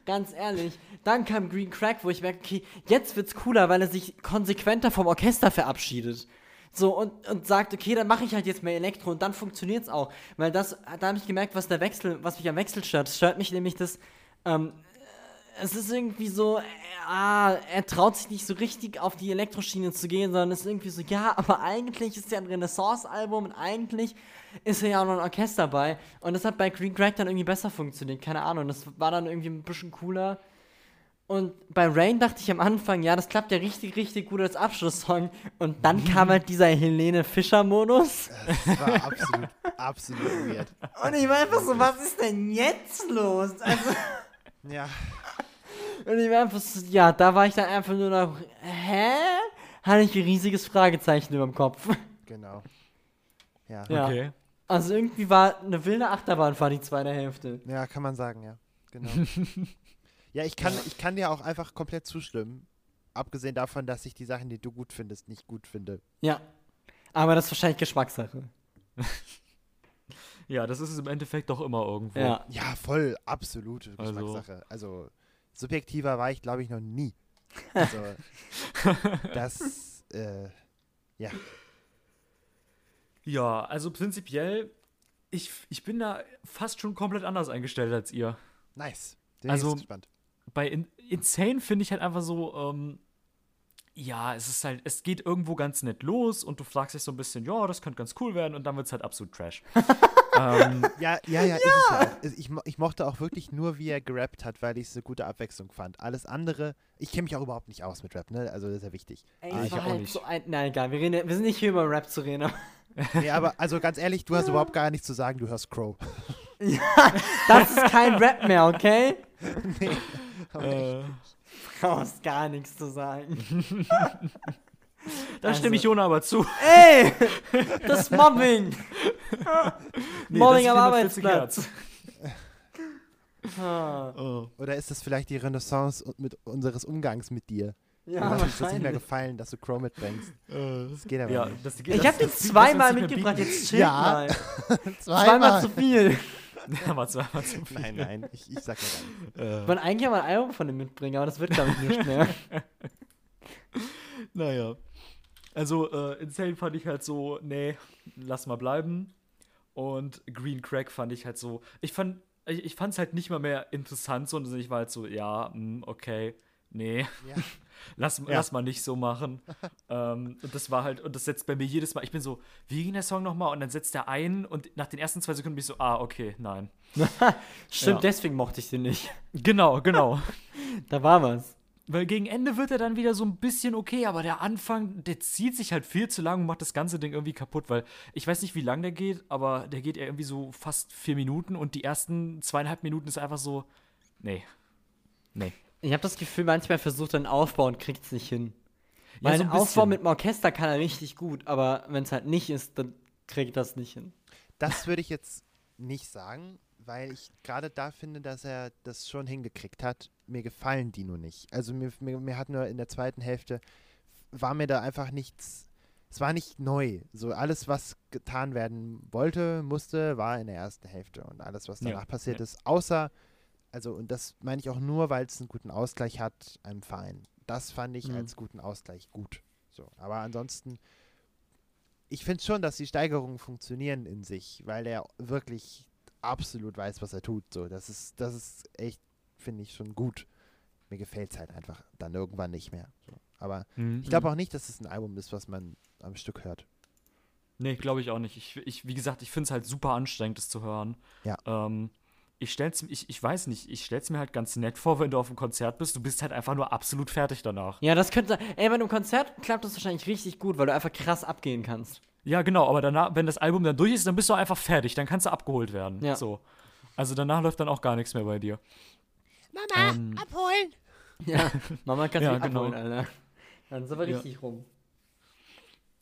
Ganz ehrlich. Dann kam Green Crack, wo ich merke, okay, jetzt wird's cooler, weil er sich konsequenter vom Orchester verabschiedet. So, und, und sagt, okay, dann mache ich halt jetzt mehr Elektro und dann funktioniert's auch. Weil das, da habe ich gemerkt, was der Wechsel, was mich am Wechsel stört. Es stört mich nämlich, dass, ähm, es ist irgendwie so, äh, ah, er traut sich nicht so richtig auf die Elektroschiene zu gehen, sondern es ist irgendwie so, ja, aber eigentlich ist ja ein Renaissance-Album und eigentlich ist ja auch noch ein Orchester bei. Und das hat bei Green Crack dann irgendwie besser funktioniert, keine Ahnung. Das war dann irgendwie ein bisschen cooler. Und bei Rain dachte ich am Anfang, ja, das klappt ja richtig, richtig gut als Abschlusssong. Und dann kam halt dieser Helene Fischer-Modus. Das war absolut, absolut weird. Und ich war einfach so, was ist denn jetzt los? Also. Ja. Und ich war einfach so, ja, da war ich dann einfach nur noch, hä? Hatte ich ein riesiges Fragezeichen über dem Kopf. Genau. Ja. Ja. Okay. Also irgendwie war eine wilde Achterbahn war die zweite Hälfte. Ja, kann man sagen, ja. Genau. ja, ich kann, ich kann dir auch einfach komplett zustimmen. Abgesehen davon, dass ich die Sachen, die du gut findest, nicht gut finde. Ja. Aber das ist wahrscheinlich Geschmackssache. Ja, das ist es im Endeffekt doch immer irgendwo. Ja. Ja, voll, absolute Also- Geschmackssache. Also, subjektiver war ich, glaube ich, noch nie. Also, das, äh, ja. Ja, also prinzipiell, ich, ich bin da fast schon komplett anders eingestellt als ihr. Nice. Bin Also-. Bei In Insane finde ich halt einfach so, ähm, ja, es ist halt, es geht irgendwo ganz nett los und du fragst dich so ein bisschen, ja, das könnte ganz cool werden und dann wird es halt absolut Trash. ähm, Ja, ja, ja, ist es ja auch. Ich, ich mochte auch wirklich nur, wie er gerappt hat, weil ich es eine gute Abwechslung fand. Alles andere, ich kenne mich auch überhaupt nicht aus mit Rap, ne? Also, das ist ja wichtig. Ey, Ah, es ich war auch halt nicht. so ein. Nein, egal, wir, reden, wir sind nicht hier über Rap zu reden. aber Nee, aber, also ganz ehrlich, du hast überhaupt gar nichts zu sagen, du hörst Crow. Das ist kein Rap mehr, okay? äh, Brauchst gar nichts zu sagen. da Also- stimme ich Jona aber zu. Ey! Das ist Mobbing! Nee, Mobbing das am ist 440 Arbeitsplatz. Oh. Oder ist das vielleicht die Renaissance mit unseres Umgangs mit dir? Ja, Mir hat es nicht mehr gefallen, dass du Crow mitbringst. Das geht aber Ja, nicht. das, Ich das- hab den das- das- zweimal mitgebracht, jetzt chill Ja. mal. Zweimal zu viel. Ja, war zweimal zu viel. Nein, nein, ich, ich sag ja gar nicht. Ich wollte eigentlich mal ein Album von dem mitbringen, aber das wird, glaube ich, nicht mehr. Naja. Also, äh, Insane fand ich halt so, nee, lass mal bleiben. Und Green Crack fand ich halt so, ich fand, ich, ich fand es halt nicht mal mehr interessant, sondern ich war halt so, ja, mm, okay, nee, Ja. Lass, lass mal nicht so machen. ähm, und das war halt, und das setzt bei mir jedes Mal, ich bin so, wie ging der Song nochmal? Und dann setzt er ein und nach den ersten zwei Sekunden bin ich so, ah, okay, nein. Stimmt, Ja. deswegen mochte ich den nicht. Genau, genau. Da war was. Weil gegen Ende wird er dann wieder so ein bisschen okay, aber der Anfang, der zieht sich halt viel zu lang und macht das ganze Ding irgendwie kaputt, weil ich weiß nicht, wie lang der geht, aber der geht irgendwie so fast vier Minuten und die ersten zweieinhalb Minuten ist einfach so, nee, nee. Ich habe das Gefühl, manchmal versucht er einen Aufbau und kriegt es nicht hin. Ja, Weil so einen ein Aufbau mit dem Orchester kann er richtig gut, aber wenn es halt nicht ist, dann kriegt das nicht hin. Das würde ich jetzt nicht sagen, weil ich gerade da finde, dass er das schon hingekriegt hat. Mir gefallen die nur nicht. Also mir, mir, mir hat nur in der zweiten Hälfte, war mir da einfach nichts, es war nicht neu. So alles, was getan werden wollte, musste, war in der ersten Hälfte. Und alles, was Ja, danach passiert ja. ist, außer, also und das meine ich auch nur, weil es einen guten Ausgleich hat einem Verein. Das fand ich Mhm. als guten Ausgleich gut. So, aber ansonsten ich finde schon, dass die Steigerungen funktionieren in sich, weil er wirklich absolut weiß, was er tut. So, das ist, das ist echt, finde ich schon gut. Mir gefällt es halt einfach dann irgendwann nicht mehr. So. Aber Mhm. ich glaube auch nicht, dass es ein Album ist, was man am Stück hört. Nee, glaube ich auch nicht. Ich, ich, wie gesagt, ich finde es halt super anstrengend, das zu hören. Ja. Ähm, ich stell's, ich, ich weiß nicht, ich stell's mir halt ganz nett vor, wenn du auf einem Konzert bist, du bist halt einfach nur absolut fertig danach. Ja, das könnte. Ey, bei einem Konzert klappt das wahrscheinlich richtig gut, weil du einfach krass abgehen kannst. Ja, genau, aber danach, wenn das Album dann durch ist, dann bist du einfach fertig, dann kannst du abgeholt werden. Ja. So. Also danach läuft dann auch gar nichts mehr bei dir. Mama, Ähm, abholen! Ja, Mama kann Ja, sich genau. abholen, Alter. Dann ist aber Ja. richtig rum.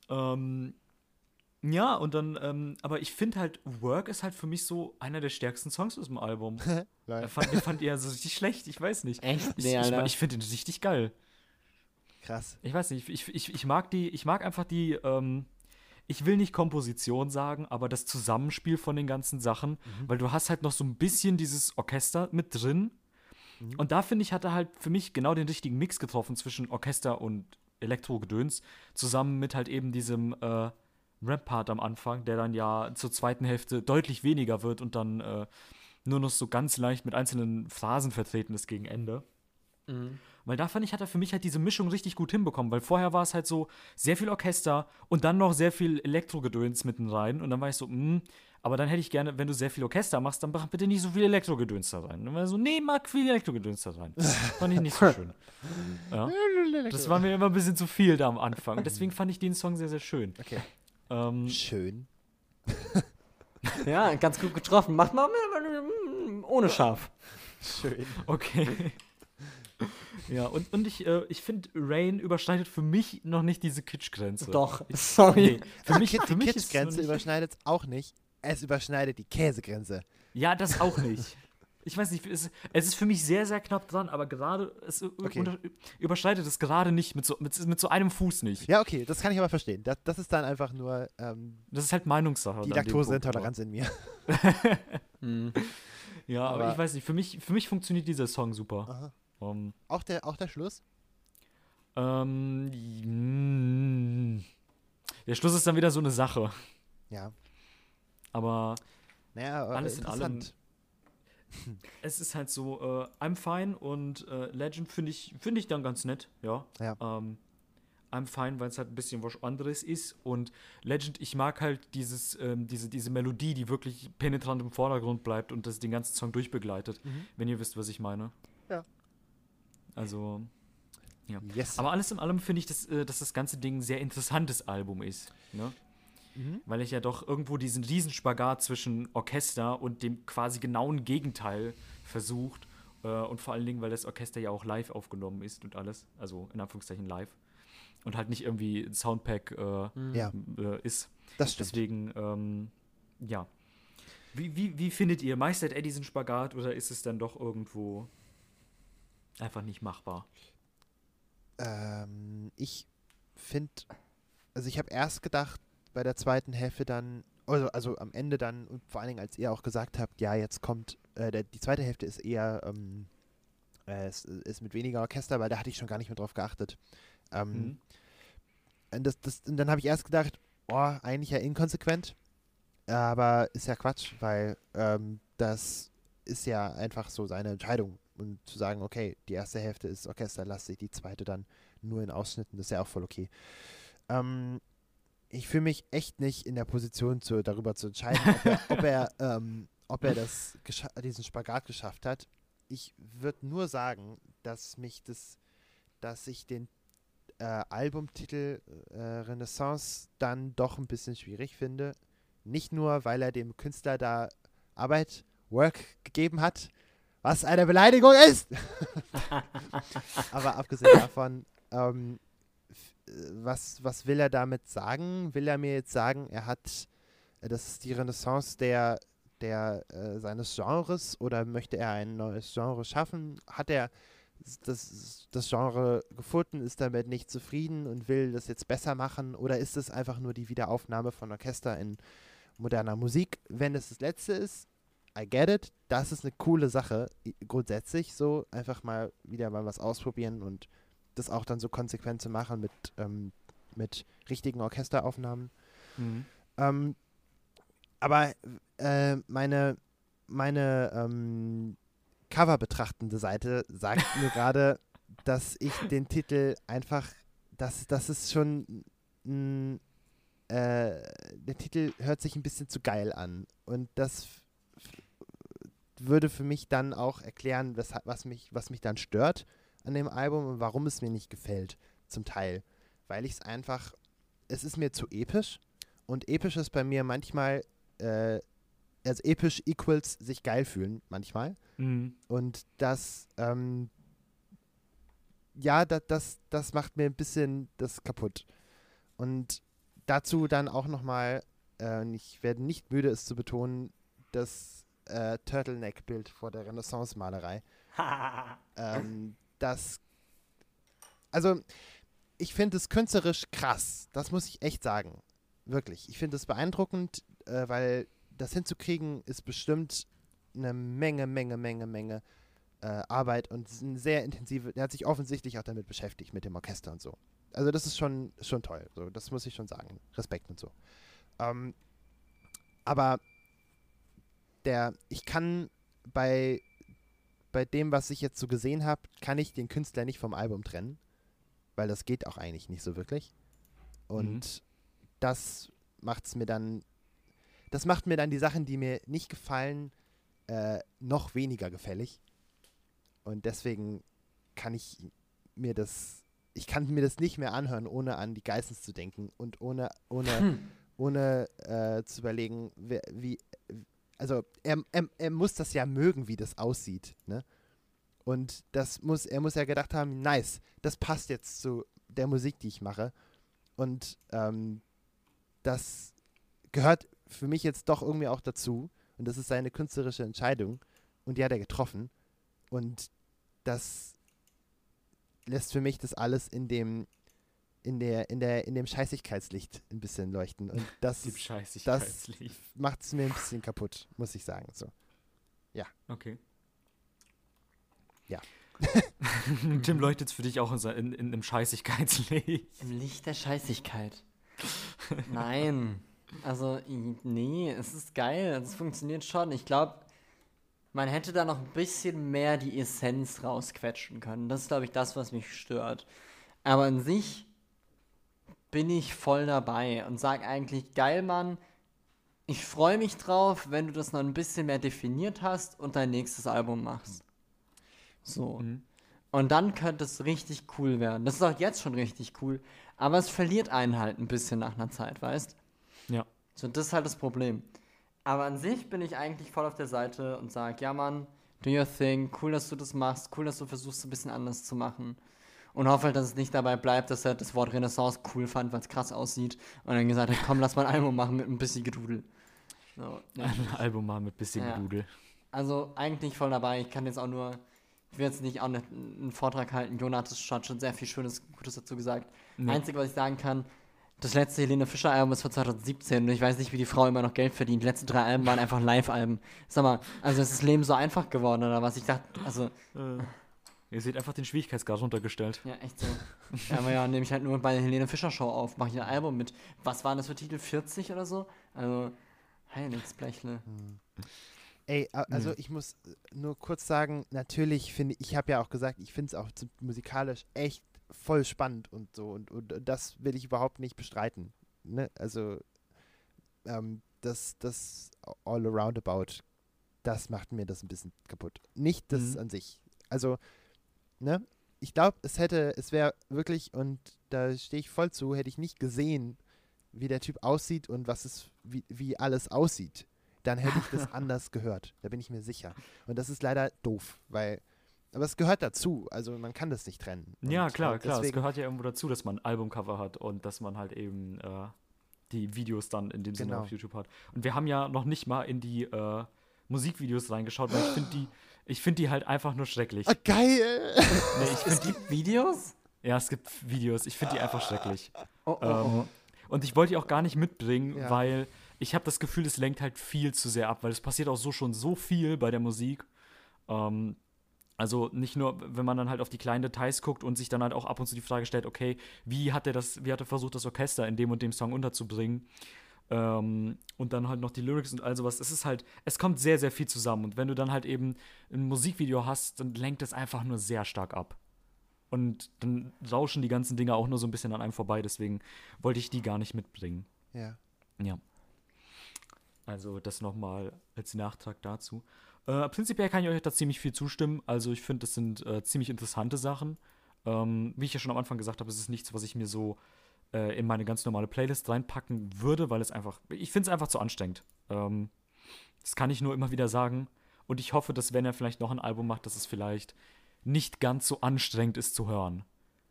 Ähm, ja, und dann, ähm, aber ich finde halt, Work ist halt für mich so einer der stärksten Songs aus dem Album. Fand, den fand ihr so richtig schlecht, ich weiß nicht. Echt? Ich, Nee, ich, Alter. ich finde ihn richtig geil. Krass. Ich weiß nicht, ich, ich, ich mag die, ich mag einfach die, ähm, ich will nicht Komposition sagen, aber das Zusammenspiel von den ganzen Sachen, weil du hast halt noch so ein bisschen dieses Orchester mit drin. Und da finde ich, hat er halt für mich genau den richtigen Mix getroffen zwischen Orchester und Elektro-Gedöns, zusammen mit halt eben diesem äh, Rap-Part am Anfang, der dann ja zur zweiten Hälfte deutlich weniger wird und dann äh, nur noch so ganz leicht mit einzelnen Phrasen vertreten ist gegen Ende. Weil da fand ich, hat er für mich halt diese Mischung richtig gut hinbekommen, weil vorher war es halt so sehr viel Orchester und dann noch sehr viel Elektrogedöns mitten rein und dann war ich so, mh, aber dann hätte ich gerne, wenn du sehr viel Orchester machst, dann mach bitte nicht so viel Elektrogedöns da rein. Und dann war ich so, nee, mag viel Elektrogedöns da rein. Das fand ich nicht so schön. Ja. Das war mir immer ein bisschen zu viel da am Anfang. Und deswegen fand ich den Song sehr, sehr schön. Okay. Ähm, Schön. Ja, ganz gut getroffen. Macht mal ohne Scharf. Schön. Okay. ja, und, und ich, äh, ich finde, Rain überschreitet für mich noch nicht diese Kitschgrenze. Doch, sorry. Nee, für mich, für die mich nicht, überschneidet es auch nicht. Es überschneidet die Käsegrenze. Ja, das auch nicht. Ich weiß nicht, es, es ist für mich sehr, sehr knapp dran, aber gerade, es Okay. unter, überschreitet es gerade nicht, mit so, mit, mit so einem Fuß nicht. Ja, okay, das kann ich aber verstehen. Das, das ist dann einfach nur ähm, Das ist halt Meinungssache. die Laktoseintoleranz in mir. aber- Ja, aber, Aber- ich weiß nicht, für mich, für mich funktioniert dieser Song super. Aha. Ähm, Auch der, auch der Schluss? ähm, der Schluss ist dann wieder so eine Sache. Ja. Aber Naja, Alles in allem- interessant. es ist halt so, äh, I'm fine und äh, Legend finde ich, find ich dann ganz nett, ja. Ja. Ähm, I'm fine, weil es halt ein bisschen was anderes ist. Und Legend, ich mag halt dieses, ähm, diese, diese Melodie, die wirklich penetrant im Vordergrund bleibt und das den ganzen Song durchbegleitet, wenn ihr wisst, was ich meine. Ja. Also, ja. Yes. Aber alles in allem finde ich, dass, äh, dass das ganze Ding ein sehr interessantes Album ist. Ne? Mhm. Weil ich ja doch irgendwo diesen Riesenspagat zwischen Orchester und dem quasi genauen Gegenteil versucht. Äh, und vor allen Dingen, weil das Orchester ja auch live aufgenommen ist und alles. Also in Anführungszeichen live. Und halt nicht irgendwie ein Soundpack äh, ja, äh, ist. das stimmt. Deswegen, ähm, ja. Wie, wie, wie findet ihr? Meistert er diesen Spagat oder ist es dann doch irgendwo einfach nicht machbar? Ähm, ich finde, also ich habe erst gedacht, bei der zweiten Hälfte dann, also, also am Ende dann, und vor allen Dingen, als ihr auch gesagt habt, ja, jetzt kommt, äh, der, die zweite Hälfte ist eher, ähm, äh, es ist mit weniger Orchester, weil da hatte ich schon gar nicht mehr drauf geachtet. Ähm, Mhm. und, das, das, und dann habe ich erst gedacht, oh, eigentlich ja inkonsequent, aber ist ja Quatsch, weil ähm, das ist ja einfach so seine Entscheidung. Und zu sagen, okay, die erste Hälfte ist orchesterlastig, die zweite dann nur in Ausschnitten, das ist ja auch voll okay. Ähm, ich fühle mich echt nicht in der Position, zu, darüber zu entscheiden, ob er, ob er, ähm, ob er das diesen Spagat geschafft hat. Ich würde nur sagen, dass mich das, dass ich den äh, Albumtitel äh, Renaissance dann doch ein bisschen schwierig finde. Nicht nur, weil er dem Künstler da Arbeit, Work gegeben hat, was eine Beleidigung ist. Aber abgesehen davon, ähm, äh, was, was will er damit sagen? Will er mir jetzt sagen, er hat, äh, das ist die Renaissance der, der äh, seines Genres oder möchte er ein neues Genre schaffen? Hat er das, das Genre gefunden, ist damit nicht zufrieden und will das jetzt besser machen? Oder ist es einfach nur die Wiederaufnahme von Orchester in moderner Musik? Wenn es das letzte ist, I get it, das ist eine coole Sache, grundsätzlich so, einfach mal wieder mal was ausprobieren und das auch dann so konsequent zu machen mit, ähm, mit richtigen Orchesteraufnahmen. Mhm. Ähm, aber äh, meine, meine ähm, Cover betrachtende Seite sagt mir gerade, dass ich den Titel einfach, dass das ist schon mh, äh, der Titel hört sich ein bisschen zu geil an und das würde für mich dann auch erklären, weshalb, was mich, was mich dann stört an dem Album und warum es mir nicht gefällt, zum Teil. Weil ich es einfach, es ist mir zu episch und episch ist bei mir manchmal, äh, also episch equals sich geil fühlen, manchmal. Mhm. Und das, ähm, ja, das, das, das macht mir ein bisschen das kaputt. Und dazu dann auch nochmal, äh, und ich werde nicht müde, es zu betonen, das äh, Turtleneck-Bild vor der Renaissance-Malerei. ähm, das, also, ich finde es künstlerisch krass, das muss ich echt sagen. Wirklich. Ich finde es beeindruckend, äh, weil das hinzukriegen ist bestimmt eine Menge, Menge, Menge, Menge äh, Arbeit und eine sehr intensive. Er hat sich offensichtlich auch damit beschäftigt, mit dem Orchester und so. Also, das ist schon, schon toll. So, das muss ich schon sagen. Respekt und so. Ähm, aber der, ich kann bei, bei dem, was ich jetzt so gesehen habe, kann ich den Künstler nicht vom Album trennen, weil das geht auch eigentlich nicht so wirklich. Und das macht's mir dann, das macht mir dann die Sachen, die mir nicht gefallen, äh, noch weniger gefällig. Und deswegen kann ich mir das, ich kann mir das nicht mehr anhören, ohne an die Geissens zu denken und ohne, ohne, ohne äh, zu überlegen, wer, wie, also er, er, er muss das ja mögen, wie das aussieht, ne? Und das muss, er muss ja gedacht haben, nice, das passt jetzt zu der Musik, die ich mache. Und ähm, das gehört für mich jetzt doch irgendwie auch dazu. Und das ist seine künstlerische Entscheidung. Und die hat er getroffen. Und das lässt für mich das alles in dem, in der, in der, in dem Scheißigkeitslicht ein bisschen leuchten. Und das, das macht es mir ein bisschen kaputt, muss ich sagen. So. Okay. Ja. Tim leuchtet für dich auch in, in, in einem Scheißigkeitslicht. Im Licht der Scheißigkeit. Nein. Also, nee, es ist geil. Es funktioniert schon. Ich glaube, man hätte da noch ein bisschen mehr die Essenz rausquetschen können. Das ist, glaube ich, das, was mich stört. Aber an sich bin ich voll dabei und sag eigentlich, geil, Mann. Ich freue mich drauf, wenn du das noch ein bisschen mehr definiert hast und dein nächstes Album machst. So. Mhm. Und dann könnte es richtig cool werden. Das ist auch jetzt schon richtig cool. Aber es verliert einen halt ein bisschen nach einer Zeit, weißt? Ja. So, das ist halt das Problem. Aber an sich bin ich eigentlich voll auf der Seite und sage, ja Mann, do your thing, cool, dass du das machst, cool, dass du versuchst, ein bisschen anders zu machen. Und hoffe halt, dass es nicht dabei bleibt, dass er das Wort Renaissance cool fand, weil es krass aussieht. Und dann gesagt hat, komm, lass mal ein Album machen mit ein bisschen Gedudel. So, ja. Ein Album mal mit bisschen Ja. Gedudel. Also eigentlich voll dabei. Ich kann jetzt auch nur, ich will jetzt nicht auch ne- einen Vortrag halten. Jonas hat schon sehr viel Schönes, Gutes dazu gesagt. Nee. Einzige, was ich sagen kann, das letzte Helene Fischer Album ist von 2017 und ich weiß nicht, wie die Frau immer noch Geld verdient. Die letzten drei Alben waren einfach Live-Alben. Sag mal, also ist das Leben so einfach geworden oder was? Ich dachte, also, Ihr seht einfach den Schwierigkeitsgrad runtergestellt. ja, echt so. Ja, aber ja, nehme ich halt nur bei der Helene Fischer Show auf, mache ich ein Album mit, was waren das für Titel? 40 oder so? Also, Heiligsblechle. Ey, a- also ich muss nur kurz sagen, natürlich finde ich, ich habe ja auch gesagt, ich finde es auch musikalisch echt voll spannend und so und, und, und das will ich überhaupt nicht bestreiten. Ne? Also ähm, das, das All Around About, das macht mir das ein bisschen kaputt. Nicht das Mhm. an sich. Also, ne? Ich glaube, es hätte, es wäre wirklich, und da stehe ich voll zu, hätte ich nicht gesehen, wie der Typ aussieht und was es, wie, wie alles aussieht, dann hätte ich das anders gehört. Da bin ich mir sicher. Und das ist leider doof, weil, aber es gehört dazu. Also man kann das nicht trennen. Ja, Und, klar, äh, klar. Es gehört ja irgendwo dazu, dass man ein Albumcover hat und dass man halt eben äh, die Videos dann in dem Sinne Genau. auf YouTube hat. Und wir haben ja noch nicht mal in die äh, Musikvideos reingeschaut, weil ich finde die, ich finde die halt einfach nur schrecklich. ah, geil! Nee, ich find Es gibt Videos? Ja, es gibt Videos. Ich finde die einfach schrecklich. Oh, oh, Ähm, oh. Und ich wollte die auch gar nicht mitbringen, Ja. weil ich habe das Gefühl, es lenkt halt viel zu sehr ab, weil es passiert auch so schon so viel bei der Musik. Ähm, also nicht nur, wenn man dann halt auf die kleinen Details guckt und sich dann halt auch ab und zu die Frage stellt, okay, wie hat er das, wie hat er versucht, das Orchester in dem und dem Song unterzubringen? Ähm, und dann halt noch die Lyrics und all sowas. Es ist halt, es kommt sehr, sehr viel zusammen. Und wenn du dann halt eben ein Musikvideo hast, dann lenkt es einfach nur sehr stark ab. Und dann rauschen die ganzen Dinge auch nur so ein bisschen an einem vorbei. Deswegen wollte ich die gar nicht mitbringen. ja. Ja. Also das nochmal als Nachtrag dazu. Äh, prinzipiell kann ich euch da ziemlich viel zustimmen. Also ich finde, das sind äh, ziemlich interessante Sachen. Ähm, wie ich ja schon am Anfang gesagt habe, es ist nichts, was ich mir so äh, in meine ganz normale Playlist reinpacken würde, weil es einfach, ich finde es einfach zu anstrengend. Ähm, das kann ich nur immer wieder sagen. Und ich hoffe, dass wenn er vielleicht noch ein Album macht, dass es vielleicht nicht ganz so anstrengend ist zu hören.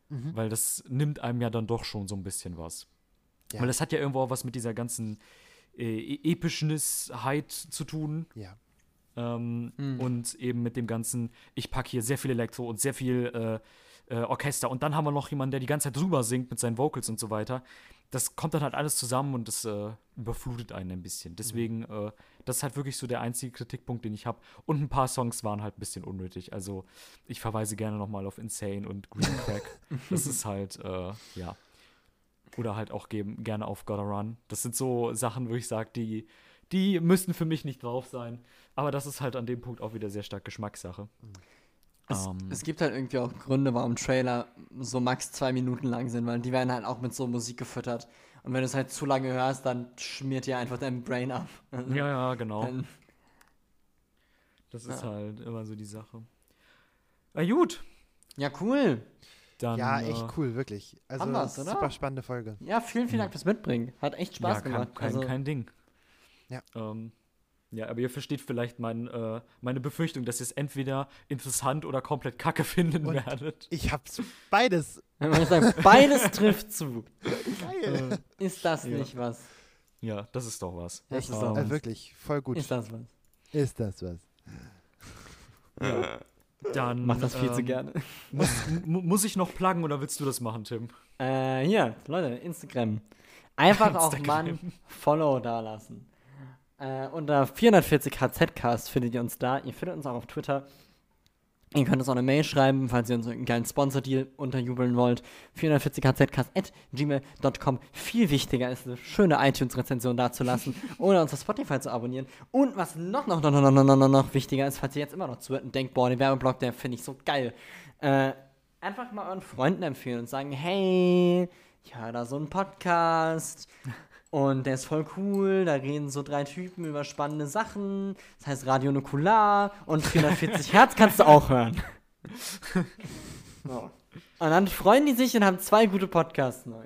Mhm. Weil das nimmt einem ja dann doch schon so ein bisschen was. Ja. Weil das hat ja irgendwo auch was mit dieser ganzen äh, Epischnessheit zu tun. Ja. Ähm, Mhm. Und eben mit dem ganzen, ich packe hier sehr viel Elektro und sehr viel äh, äh, Orchester und dann haben wir noch jemanden, der die ganze Zeit drüber singt mit seinen Vocals und so weiter. Das kommt dann halt alles zusammen und das äh, überflutet einen ein bisschen. Deswegen, äh, das ist halt wirklich so der einzige Kritikpunkt, den ich habe. Und ein paar Songs waren halt ein bisschen unnötig. Also ich verweise gerne nochmal auf Insane und Green Crack. das ist halt, äh, ja. Oder halt auch geben, gerne auf Gotta Run. Das sind so Sachen, wo ich sage, die, die müssten für mich nicht drauf sein. Aber das ist halt an dem Punkt auch wieder sehr stark Geschmackssache. Es, Ähm. es gibt halt irgendwie auch Gründe, warum Trailer so max zwei Minuten lang sind, weil die werden halt auch mit so Musik gefüttert. Und wenn du es halt zu lange hörst, dann schmiert dir einfach dein Brain ab. Ja, ja, genau. Dann, Das ist halt immer so die Sache. Na gut, ja, cool. dann. ja, äh, echt cool, wirklich. Also wir's, oder? super spannende Folge. Ja, vielen, vielen Dank fürs Mitbringen. Hat echt Spaß ja, kein, gemacht. Kein, also, kein Ding. Ja. Ähm, ja, aber ihr versteht vielleicht mein, äh, meine Befürchtung, dass ihr es entweder interessant oder komplett kacke finden Und- werdet. Ich hab's beides. wenn man sagt, beides trifft zu. Geil. Ist das Ja. nicht was? Ja, das ist doch was. Das ist doch äh, was. wirklich, voll gut. Ist das was? Ist das was? Ja. Dann. Mach das viel zu ähm, gerne. Muss, mu- muss ich noch pluggen oder willst du das machen, Tim? Äh, hier, Leute, Instagram. Einfach auch mal ein Follow da lassen. Äh, unter 440 HZcast findet ihr uns da. Ihr findet uns auch auf Twitter. Ihr könnt uns auch eine Mail schreiben, falls ihr uns einen geilen Sponsor-Deal unterjubeln wollt. 440hzcast at gmail.com. Viel wichtiger ist eine schöne iTunes-Rezension dazulassen oder uns auf Spotify zu abonnieren. Und was noch, noch, noch, noch, noch, noch, noch, noch wichtiger ist, falls ihr jetzt immer noch zuhört und denkt, boah, den Werbeblock, der finde ich so geil. Äh, einfach mal euren Freunden empfehlen und sagen, hey, ich höre da so einen Podcast und der ist voll cool, da reden so drei Typen über spannende Sachen, das heißt Radio Nukular und 440 Hertz kannst du auch hören. so. Und dann freuen die sich und haben zwei gute Podcasts neu.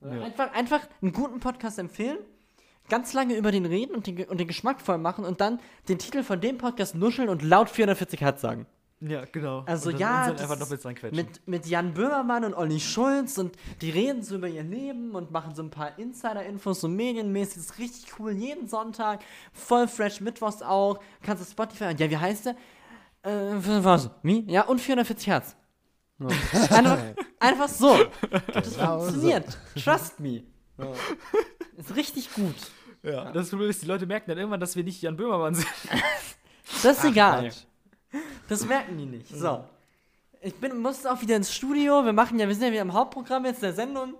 Ja. Einfach, einfach einen guten Podcast empfehlen, ganz lange über den reden und den, und den Geschmack voll machen und dann den Titel von dem Podcast nuscheln und laut 440 Hertz sagen. Ja, genau. Also Und ja, das reinquetschen. mit, mit Jan Böhmermann und Olli Schulz und die reden so über ihr Leben und machen so ein paar Insider-Infos, so medienmäßig, das ist richtig cool, jeden Sonntag, voll fresh, mittwochs auch, kannst du Spotify, und ja, wie heißt der? Äh, was? Wie? Ja, und 440 Hertz. So. Einfach, einfach so. Das Genau funktioniert. Trust me. So. Ist richtig gut. ja, das Problem ist, die Leute merken dann irgendwann, dass wir nicht Jan Böhmermann sind. Das ist egal. Quatsch. Das merken die nicht. So. Ich bin, muss auch wieder ins Studio. Wir machen ja, wir sind ja wieder im Hauptprogramm jetzt der Sendung.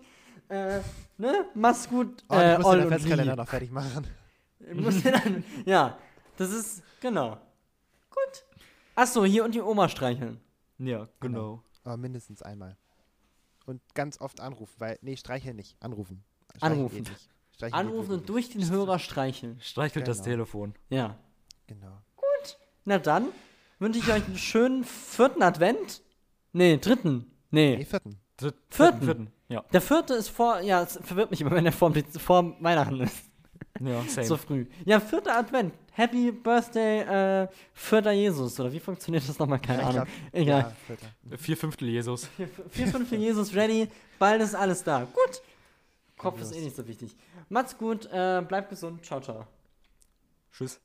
Äh, ne? Mach's gut. Oh, äh, ich muss den Adventskalender noch fertig machen. Ich muss den dann, ja, das ist, genau. Gut. Achso, hier und die Oma streicheln. Ja, genau. Aber mindestens einmal. Und ganz oft anrufen, weil, nee, streicheln nicht, anrufen. Streicheln Anrufen. geht nicht. Streicheln geht Anrufen und durch den Hörer streicheln. Streichelt das Genau. Telefon. Ja. Genau. Na dann wünsche ich euch einen schönen vierten Advent. Nee, dritten. Nee, Nee. vierten. Dritt, Vierten. vierten. Ja, Der vierte ist vor, ja, es verwirrt mich immer, wenn der vor, vor Weihnachten ist. ja, same. So früh. Ja, vierter Advent. Happy Birthday, äh, vierter Jesus. Oder wie funktioniert das nochmal? Keine Ja, Ahnung. glaub, Egal. Ja, vierter. Vier Fünftel Jesus. Vier, vier Fünftel Jesus ready. Bald ist alles da. Gut. Kopf ist eh nicht so wichtig. Macht's gut. Äh, bleibt gesund. Ciao, ciao. Tschüss.